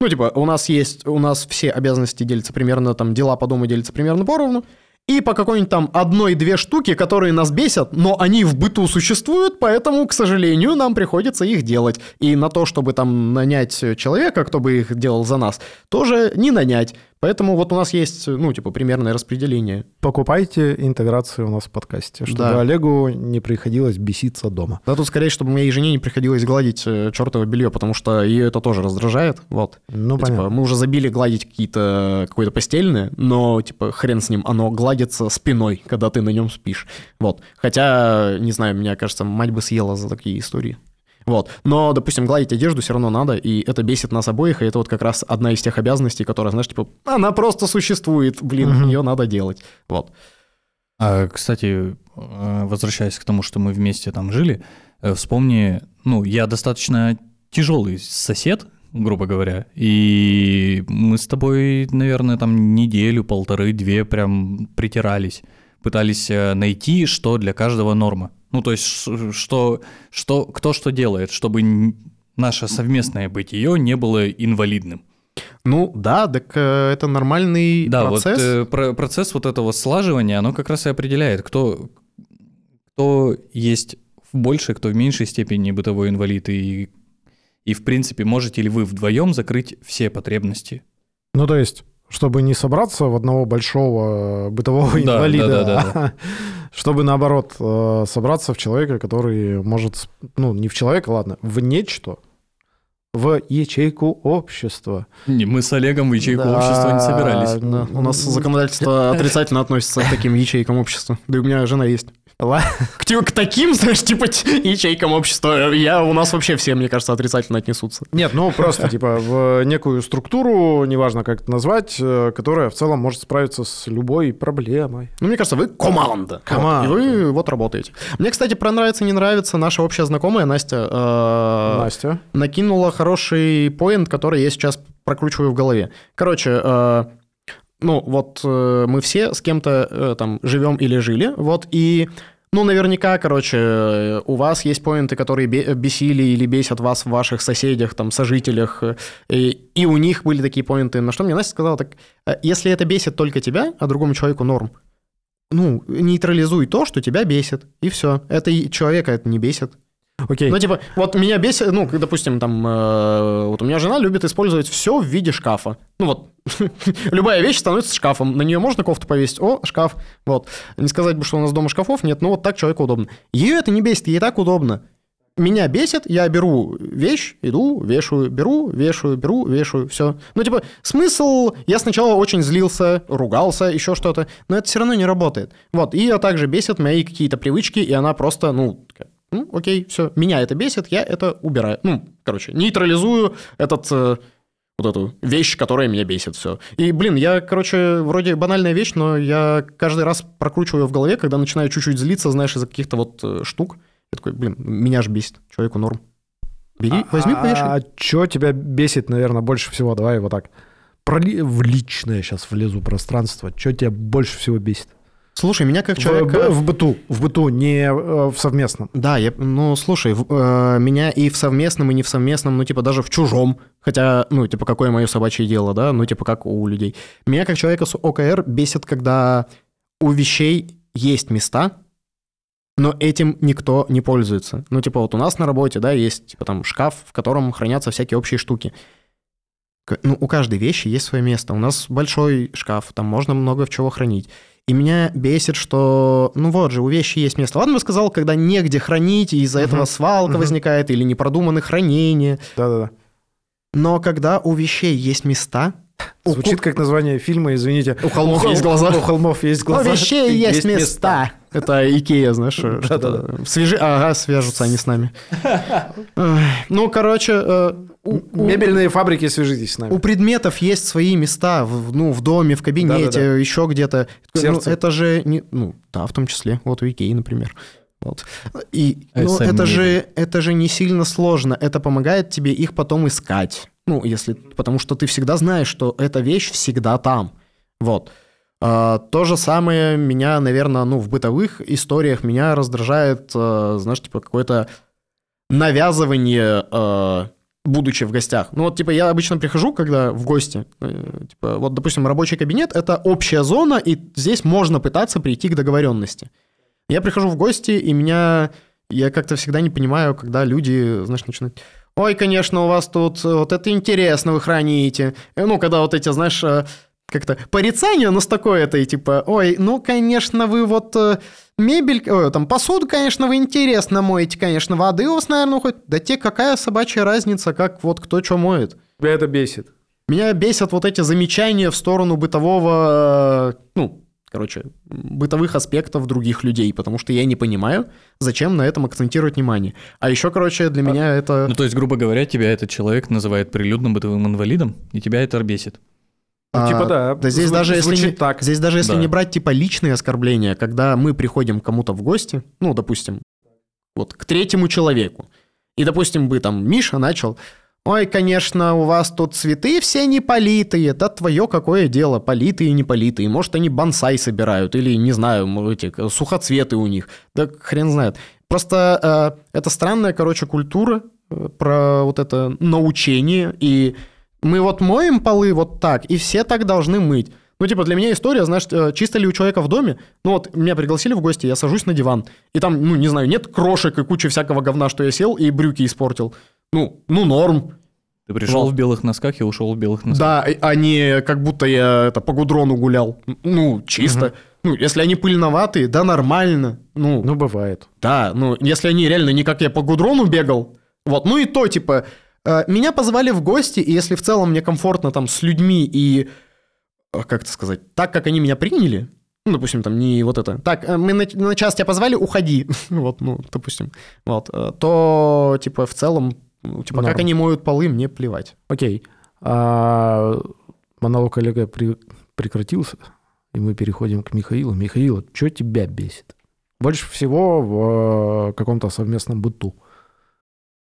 ну, типа, у нас есть, у нас все обязанности делятся примерно, там, дела по дому делятся примерно поровну, и по какой-нибудь там одной-две штуки, которые нас бесят, но они в быту существуют, поэтому, к сожалению, нам приходится их делать. И на то, чтобы там нанять человека, кто бы их делал за нас, тоже не нанять. Поэтому вот у нас есть, ну, типа, примерное распределение. Покупайте интеграцию у нас в подкасте, чтобы Да. Олегу не приходилось беситься дома. Да тут скорее, чтобы моей жене не приходилось гладить чертово белье, потому что ее это тоже раздражает, вот. Ну, Типа, понятно. мы уже забили гладить какие-то какое-то постельное, но типа хрен с ним, оно гладится спиной, когда ты на нем спишь. Вот. Хотя, не знаю, мне кажется, мать бы съела за такие истории. Вот. Но, допустим, гладить одежду все равно надо, и это бесит нас обоих, и это вот как раз одна из тех обязанностей, которая, знаешь, типа, она просто существует, блин, Мгм. ее надо делать. Вот. А, кстати, э, возвращаясь к тому, что мы вместе там жили, э, вспомни, ну, я достаточно тяжелый сосед, грубо говоря, и мы с тобой, наверное, там неделю, полторы, две прям притирались, пытались э, найти, что для каждого норма. Ну, то есть, что, что, кто что делает, чтобы наше совместное бытие не было инвалидным. Ну, да, так э, это нормальный Да, процесс. вот э, про- процесс вот этого слаживания, оно как раз и определяет, кто, кто есть в большей, кто в меньшей степени бытовой инвалид, и, и в принципе, можете ли вы вдвоем закрыть все потребности? Ну, то есть, чтобы не собраться в одного большого бытового Да, инвалида, да, да, а чтобы, наоборот, э, собраться в человека, который может, ну, не в человека, ладно, в нечто, в ячейку общества. Не, мы с Олегом в ячейку Да. общества не собирались. Да, у нас законодательство отрицательно относится к таким ячейкам общества. Да и у меня жена есть. К, к таким, знаешь, типа ячейкам общества, я, у нас вообще все, мне кажется, отрицательно отнесутся. Нет, ну просто типа в некую структуру, неважно как это назвать, э, которая в целом может справиться с любой проблемой. Ну, мне кажется, вы команда. Вот, Команда. и вы вот работаете. Мне, кстати, про нравится, не нравится наша общая знакомая Настя э, Настя. накинула хороший поинт, который я сейчас прокручиваю в голове. Короче, э, ну вот э, мы все с кем-то э, там живем или жили, вот и ну, наверняка, короче, у вас есть поинты, которые бе- бесили или бесят вас в ваших соседях, там, сожителях, э, и, и у них были такие поинты. На что мне Настя сказала, так, э, если это бесит только тебя, а другому человеку норм, ну, нейтрализуй то, что тебя бесит, и все. Это и человека это не бесит. Окей. Ну, типа, вот меня бесит, ну, допустим, там, э, вот у меня жена любит использовать все в виде шкафа. Ну, вот, любая вещь становится шкафом. На нее можно кофту повесить, о, шкаф, вот. Не сказать бы, что у нас дома шкафов нет, но вот так человеку удобно. Ее это не бесит, ей так удобно. Меня бесит, я беру вещь, иду, вешаю, беру, вешаю, беру, вешаю, все. Ну, типа, смысл... Я сначала очень злился, ругался, еще что-то, но это все равно не работает. Вот, и ее также бесят мои какие-то привычки, и она просто, ну, ну, окей, все, меня это бесит, я это убираю. Ну, короче, нейтрализую этот... э, вот эту вещь, которая меня бесит, все. И, блин, я, короче, вроде банальная вещь, но я каждый раз прокручиваю в голове, когда начинаю чуть-чуть злиться, знаешь, из-за каких-то вот э, штук. Я такой, блин, меня же бесит, человеку норм. Бери, возьми, повешай. А что тебя бесит, наверное, больше всего? Давай вот так. Проли... В личное сейчас влезу пространство. Что тебя больше всего бесит? Слушай, меня как В, человека... б- в быту. В быту, не э, в совместном. Да, я, ну, слушай, в- э, меня и в совместном, и не в совместном, ну, типа, даже в чужом, хотя, ну, типа, какое мое собачье дело, да, ну, типа, как у людей. Меня, как человека с ОКР, бесит, когда у вещей есть места, но этим никто не пользуется. Ну, типа, вот у нас на работе, да, есть, типа, там, шкаф, в котором хранятся всякие общие штуки. Ну, у каждой вещи есть свое место. У нас большой шкаф, там можно много чего хранить. И меня бесит, что, ну вот же, у вещи есть место. Ладно бы сказал, когда негде хранить, и из-за Мгм. этого свалка Мгм. возникает, или непродуманное хранение. Да-да-да. Но когда у вещей есть места... у Звучит как название фильма, извините. У холмов хол- есть глаза. У холмов есть У глаза. вещей и есть места. Это Икея, знаешь, что-то. Да-да-да. Свяжи... Ага, свяжутся они с нами. Ну, короче, э, у- у- Мебельные фабрики, свяжитесь с У нами. предметов есть свои места, в, ну, в доме, в кабинете, еще где-то. Ну, это же не, ну, да, в том числе, вот у Икеи, например. Вот. И А ну, сами это же, это же не сильно сложно, это помогает тебе их потом искать. Ну, если, потому что ты всегда знаешь, что эта вещь всегда там. Вот. А, то же самое меня, наверное, ну, в бытовых историях меня раздражает, э, знаешь, типа какое-то навязывание, э, будучи в гостях. Ну вот, типа, я обычно прихожу, когда в гости, э, типа, вот, допустим, рабочий кабинет – это общая зона, и здесь можно пытаться прийти к договоренности. Я прихожу в гости, и меня... Я как-то всегда не понимаю, когда люди, знаешь, начинают... Ой, конечно, у вас тут э, вот это интересно вы храните. Э, Ну, когда вот эти, знаешь, э, как-то порицание, но с такой этой, типа, ой, ну, конечно, вы вот мебель, ой, там, посуду, конечно, вы интересно моете, конечно, воды у вас, наверное, уходит. Да те, какая собачья разница, как вот кто что моет. Тебя это бесит. Меня бесят вот эти замечания в сторону бытового, ну, короче, бытовых аспектов других людей, потому что я не понимаю, зачем на этом акцентировать внимание. А еще, короче, для меня это... Ну, то есть, грубо говоря, тебя этот человек называет прилюдным бытовым инвалидом, и тебя это бесит. Ну, А, типа, да. Да здесь Зву- даже если не, так. здесь даже если Да. не брать типа личные оскорбления, когда мы приходим к кому-то в гости, ну, допустим, вот к третьему человеку, и, допустим, бы там Миша начал, ой, конечно, у вас тут цветы все не политые, да твое какое дело, политые, не политые, может, они бонсай собирают, или, не знаю, эти, сухоцветы у них, да хрен знает. Просто э, это странная, короче, культура э, про вот это научение, и мы вот моем полы вот так, и все так должны мыть. Ну, типа, для меня история, знаешь, э, чисто ли у человека в доме, ну вот, меня пригласили в гости, я сажусь на диван, и там, ну, не знаю, нет крошек и кучи всякого говна, что я сел и брюки испортил. Ну, ну, норм. Ты пришел Вот. в белых носках и ушел в белых носках. Да, а не как будто я это по гудрону гулял. Ну, чисто. Ну, если они пыльноватые, да, нормально. Ну, Ну, бывает. да, ну, если они реально не как я по гудрону бегал, вот, ну и то, типа, э, меня позвали в гости, и если в целом мне комфортно там с людьми и, э, как это сказать, так, как они меня приняли, ну, допустим, там не вот это, так, э, мы на, на час тебя позвали, уходи, вот, ну, допустим, вот, то, типа, в целом, ну, типа, как Норм. они моют полы, мне плевать. Окей. А, монолог Олега при- прекратился, и мы переходим к Михаилу. Михаил, что тебя бесит? Больше всего в э, каком-то совместном быту.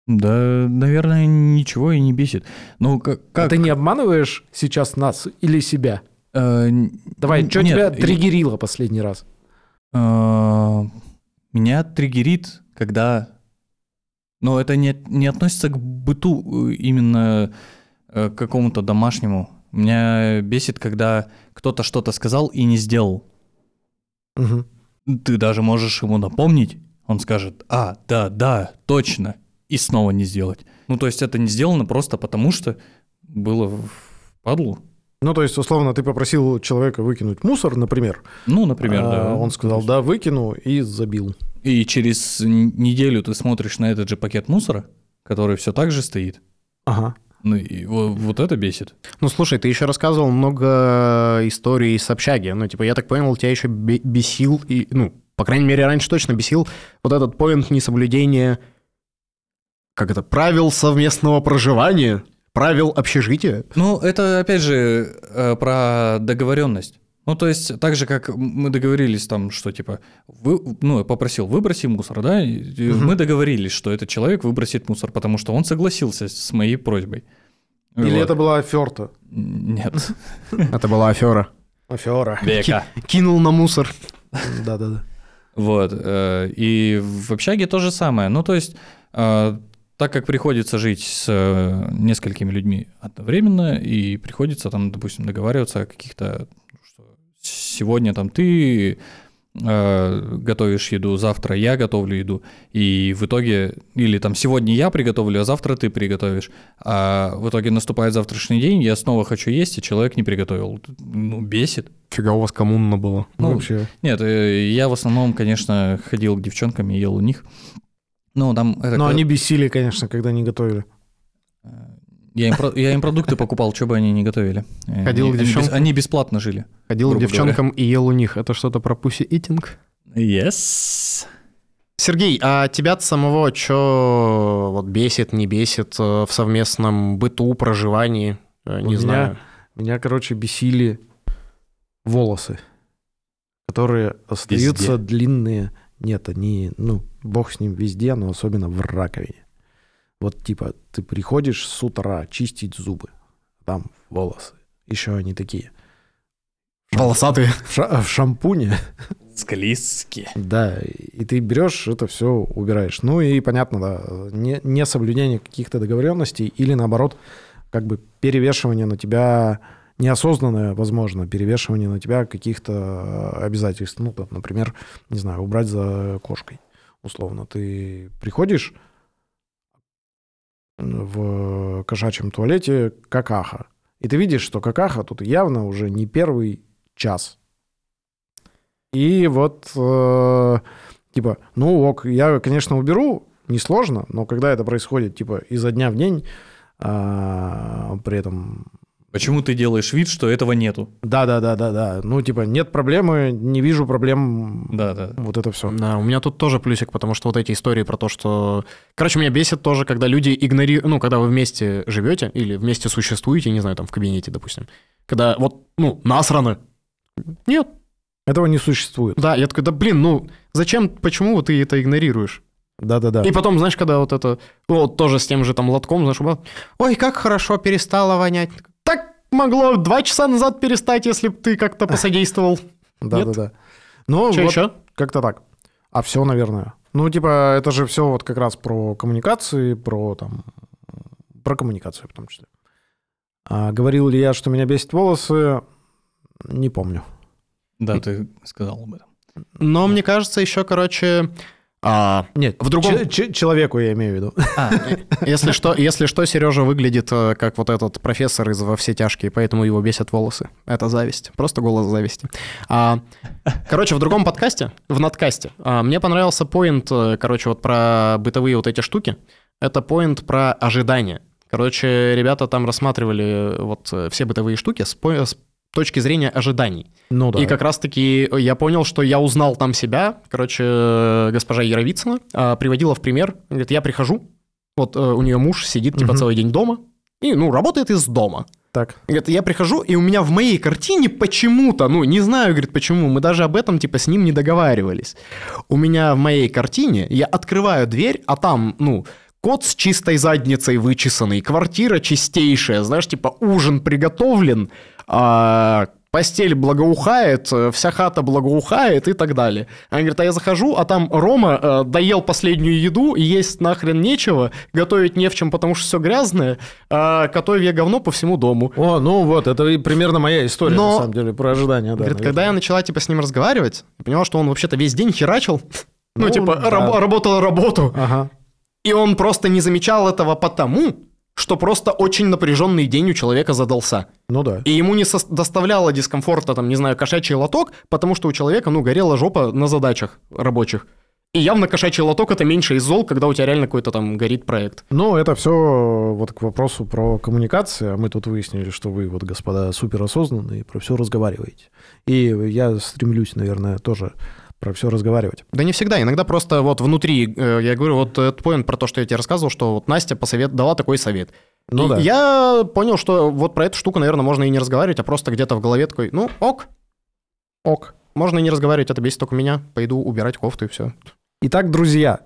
Да, наверное, ничего и не бесит. Ну, как... А как ты не обманываешь сейчас нас или себя? э, Давай, что нет, тебя я- триггерило последний раз? э, Меня триггерит, когда... Но это не, не относится к быту э, именно э, к какому-то домашнему. Меня бесит, когда кто-то что-то сказал и не сделал. Мгм. Ты даже можешь ему напомнить, он скажет, а, да, да, точно, и снова не сделать. Ну, то есть это не сделано просто потому, что было в падлу. Ну, то есть, условно, ты попросил человека выкинуть мусор, например. Ну, например, а да. Он сказал, да, выкину, и забил. И через неделю ты смотришь на этот же пакет мусора, который все так же стоит. Ага. Ну, и во- вот это бесит. Ну, слушай, ты еще рассказывал много историй с общаги. Ну, типа, я так понял, тебя еще бе- бесил, и, ну, по крайней мере, раньше точно бесил вот этот поинт несоблюдения, как это, правил совместного проживания, правил общежития. Ну, это, опять же, э, про договоренность. Ну, то есть, так же, как мы договорились там, что, типа, вы, ну, я попросил, выброси мусор, да, и Мгм. мы договорились, что этот человек выбросит мусор, потому что он согласился с моей просьбой. Или Вот. это была оферта? Нет. Это была афера. Афера. Века. Кинул на мусор. Да-да-да. Вот. э, И в общаге то же самое. Ну, то есть, э, так как приходится жить с э, несколькими людьми одновременно, и приходится там, допустим, договариваться о каких-то, сегодня там ты э, готовишь еду, завтра я готовлю еду, и в итоге, или там сегодня я приготовлю, а завтра ты приготовишь, а в итоге наступает завтрашний день, я снова хочу есть, и человек не приготовил. Ну, бесит. Фига у вас коммунно было. Ну, Вообще. Нет, э, я в основном, конечно, ходил к девчонкам и ел у них. Ну, там... это Но ка- они бесили, конечно, когда не готовили. Я им, я им продукты покупал, что бы они не готовили. Ходил они, к девчонкам? они бесплатно жили. Ходил к девчонкам и ел у них. Это что-то про пуси-итинг? Yes. Сергей, а тебя самого что вот бесит, не бесит э, в совместном быту, проживании? Э, Не меня- знаю. Меня, короче, бесили волосы, которые остаются Везде. длинные. Нет, они, ну, бог с ним везде, но особенно в раковине. Вот типа ты приходишь с утра чистить зубы, там волосы, еще они такие. Волосатые. В, ша- в шампуне, Склизкие. да, и ты берешь это все убираешь. Ну и понятно, да, не, не соблюдение каких-то договоренностей или наоборот, как бы перевешивание на тебя неосознанное, возможно, перевешивание на тебя каких-то э, обязательств. Ну, там, например, не знаю, убрать за кошкой. Условно, ты приходишь в кошачьем туалете какаха, и ты видишь, что какаха тут явно уже не первый час. И вот, э, типа, ну ок, я, конечно, уберу, несложно, но когда это происходит, типа, изо дня в день, а, при этом Почему ты делаешь вид, что этого нету? да, да, да, да, да. Ну, типа, нет проблемы, не вижу проблем. Да, да. Вот это все. Да, у меня тут тоже плюсик, потому что вот эти истории про то, что... Короче, меня бесит тоже, когда люди игнорируют... Ну, когда вы вместе живете или вместе существуете, не знаю, там в кабинете, допустим. Когда вот, ну, насрано. Нет. Этого не существует. Да, я такой, да блин, ну, зачем, почему ты это игнорируешь? Да, да, да. И потом, знаешь, когда вот это... ну, Вот тоже с тем же там лотком, знаешь, ой, как хорошо перестало вонять. Могло два часа назад перестать, если бы ты как-то посодействовал. Да, нет? да, да. Ну, Что вот еще? как-то так. А все, наверное. Ну, типа, это же все вот как раз про коммуникации, про там, про коммуникацию в том числе. А говорил ли я, что меня бесит волосы? Не помню. Да, ты сказал об этом. Но мне кажется, еще, короче, а, Нет, В другом- че- человеку я имею в виду. а, если что, если что, Сережа выглядит э, как вот этот профессор из «Во все тяжкие», поэтому его бесят волосы. Это зависть, просто голос зависти. А, короче, в другом подкасте, в надкасте, а, мне понравился поинт, э, короче, вот про бытовые вот эти штуки. Это поинт про ожидания. Короче, ребята там рассматривали э, вот все бытовые штуки с, по- с точки зрения ожиданий. Ну да. И как раз-таки я понял, что я узнал там себя. Короче, э, госпожа Яровицына а, приводила в пример. Говорит, я прихожу, вот э, у нее муж сидит типа Мгм. целый день дома, и, ну, работает из дома. Так. Говорит, я прихожу, и у меня в моей картине почему-то, ну, не знаю, говорит, почему, мы даже об этом, типа, с ним не договаривались. У меня в моей картине, я открываю дверь, а там, ну, кот с чистой задницей вычесанный, квартира чистейшая, знаешь, типа, ужин приготовлен, а, постель благоухает, э, вся хата благоухает и так далее. Она говорит, а я захожу, а там Рома э, доел последнюю еду, и есть нахрен нечего, готовить не в чем, потому что все грязное, а готовь я говно по всему дому. О, ну вот, это примерно моя история, Но- на самом деле, про ожидания. Да, Говорит, наверное. когда я начала, типа, с ним разговаривать, я поняла, что он вообще-то весь день херачил, ну, Ну, типа, да. раб- работал работу, Ага. и он просто не замечал этого потому, что просто очень напряженный день у человека задался. Ну да. И ему не сос- доставляло дискомфорта, там, не знаю, кошачий лоток, потому что у человека, ну, горела жопа на задачах рабочих. И явно кошачий лоток это меньше из зол, когда у тебя реально какой-то там горит проект. Ну, это все вот к вопросу про коммуникацию. А мы тут выяснили, что вы, вот, господа, суперосознанные, про все разговариваете. И я стремлюсь, наверное, тоже про все разговаривать. Да не всегда, иногда просто вот внутри, э, я говорю, вот этот поинт про то, что я тебе рассказывал, что вот Настя посовет, дала такой совет. Ну И да. Я понял, что вот про эту штуку, наверное, можно и не разговаривать, а просто где-то в голове такой, ну, ок, Ок. можно и не разговаривать, это бесит только меня, пойду убирать кофту и все. Итак, друзья.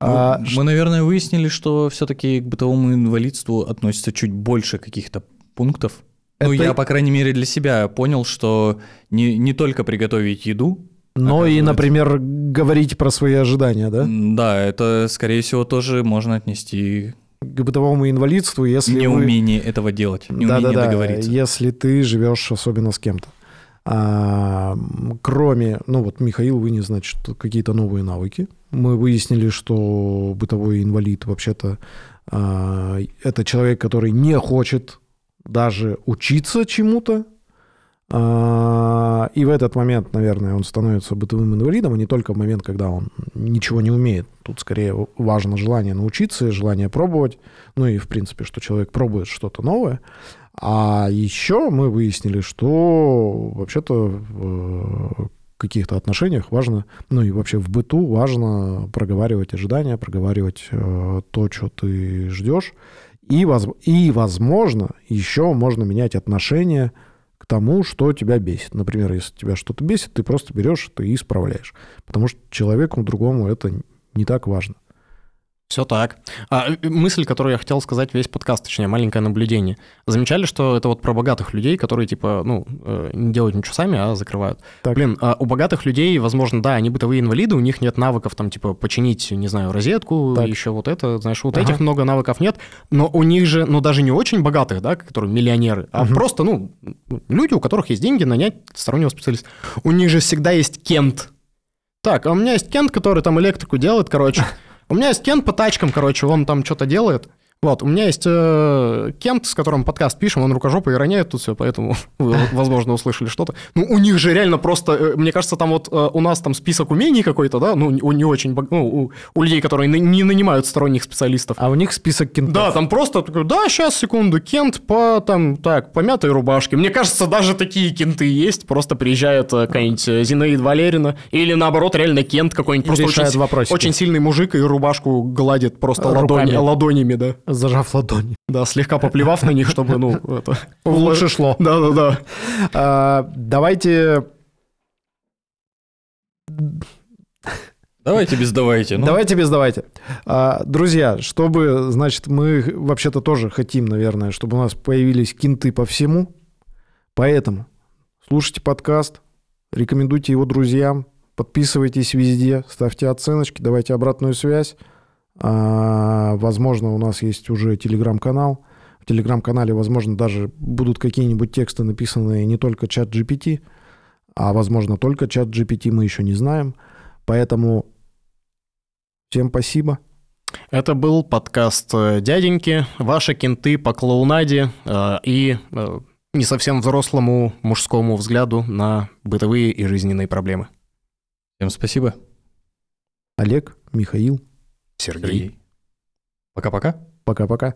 а, Ну, мы, наверное, выяснили, что все-таки к бытовому инвалидству относится чуть больше каких-то пунктов. Ну, Это- я, по крайней мере, для себя понял, что не, не только приготовить еду, Но и, например, говорить про свои ожидания, да? да, это, скорее всего, тоже можно отнести К бытовому инвалидству, если вы... неумение этого делать, неумение Да-да-да, договориться. если ты живешь особенно с кем-то. А, кроме, ну вот Михаил вынес, значит, какие-то новые навыки. Мы выяснили, что бытовой инвалид вообще-то а, это человек, который не хочет даже учиться чему-то. А, и в этот момент, наверное, он становится бытовым инвалидом, а не только в момент, когда он ничего не умеет. Тут скорее важно желание научиться, желание пробовать. Ну и, в принципе, что человек пробует что-то новое. А еще мы выяснили, что вообще-то в каких-то отношениях важно, ну и вообще в быту важно проговаривать ожидания, проговаривать э, то, что ты ждешь. И, воз- и, возможно, еще можно менять отношение к тому, что тебя бесит. Например, если тебя что-то бесит, ты просто берешь это и исправляешь. Потому что человеку другому это не так важно. Все так. А, э, мысль, которую я хотел сказать весь подкаст, точнее, маленькое наблюдение. Замечали, что это вот про богатых людей, которые, типа, ну, э, не делают ничего сами, а закрывают. Так. Блин, а у богатых людей, возможно, да, они бытовые инвалиды, у них нет навыков, там, типа, починить, не знаю, розетку, Так. еще вот это, знаешь, вот Ага. этих много навыков нет, но у них же, ну, даже не очень богатых, да, которые миллионеры, а Мгм. просто, ну, люди, у которых есть деньги нанять стороннего специалиста. У них же всегда есть кент. Так, а у меня есть кент, который там электрику делает, короче. У меня есть Кент по тачкам, короче, он там что-то делает. Вот, у меня есть э, Кент, с которым подкаст пишем, он рукожопый роняет тут все, поэтому вы, возможно, услышали что-то. Ну, у них же реально просто, э, мне кажется, там вот э, у нас там список умений какой-то, да, ну, у не очень, ну, у, у людей, которые на- не нанимают сторонних специалистов. А у них список кентов. Да, там просто да, сейчас, секунду, Кент по, там, так, по мятой рубашке. Мне кажется, даже такие кенты есть, просто приезжает э, какая-нибудь э, Зинаида Валерина, или наоборот, реально Кент какой-нибудь, И просто очень, вопросики. очень сильный мужик и рубашку гладит просто Руками. ладони, ладонями, да. Зажав ладони. Да, слегка поплевав на них, чтобы, ну, это... Лучше шло. Да-да-да. А, давайте... Давайте без давайте. ну. Давайте без давайте. А, друзья, чтобы, значит, мы вообще-то тоже хотим, наверное, чтобы у нас появились кинты по всему. Поэтому слушайте подкаст, рекомендуйте его друзьям, подписывайтесь везде, ставьте оценочки, давайте обратную связь. А, возможно, у нас есть уже телеграм-канал. В телеграм-канале, возможно, даже будут какие-нибудь тексты, написанные не только чат GPT, а, возможно, только чат GPT, мы еще не знаем. Поэтому всем спасибо. Это был подкаст э, «Дяденьки», ваши кенты по клоунаде э, и э, не совсем взрослому мужскому взгляду на бытовые и жизненные проблемы. Всем спасибо. Олег, Михаил, Сергей. Сергей. Пока-пока. пока-пока.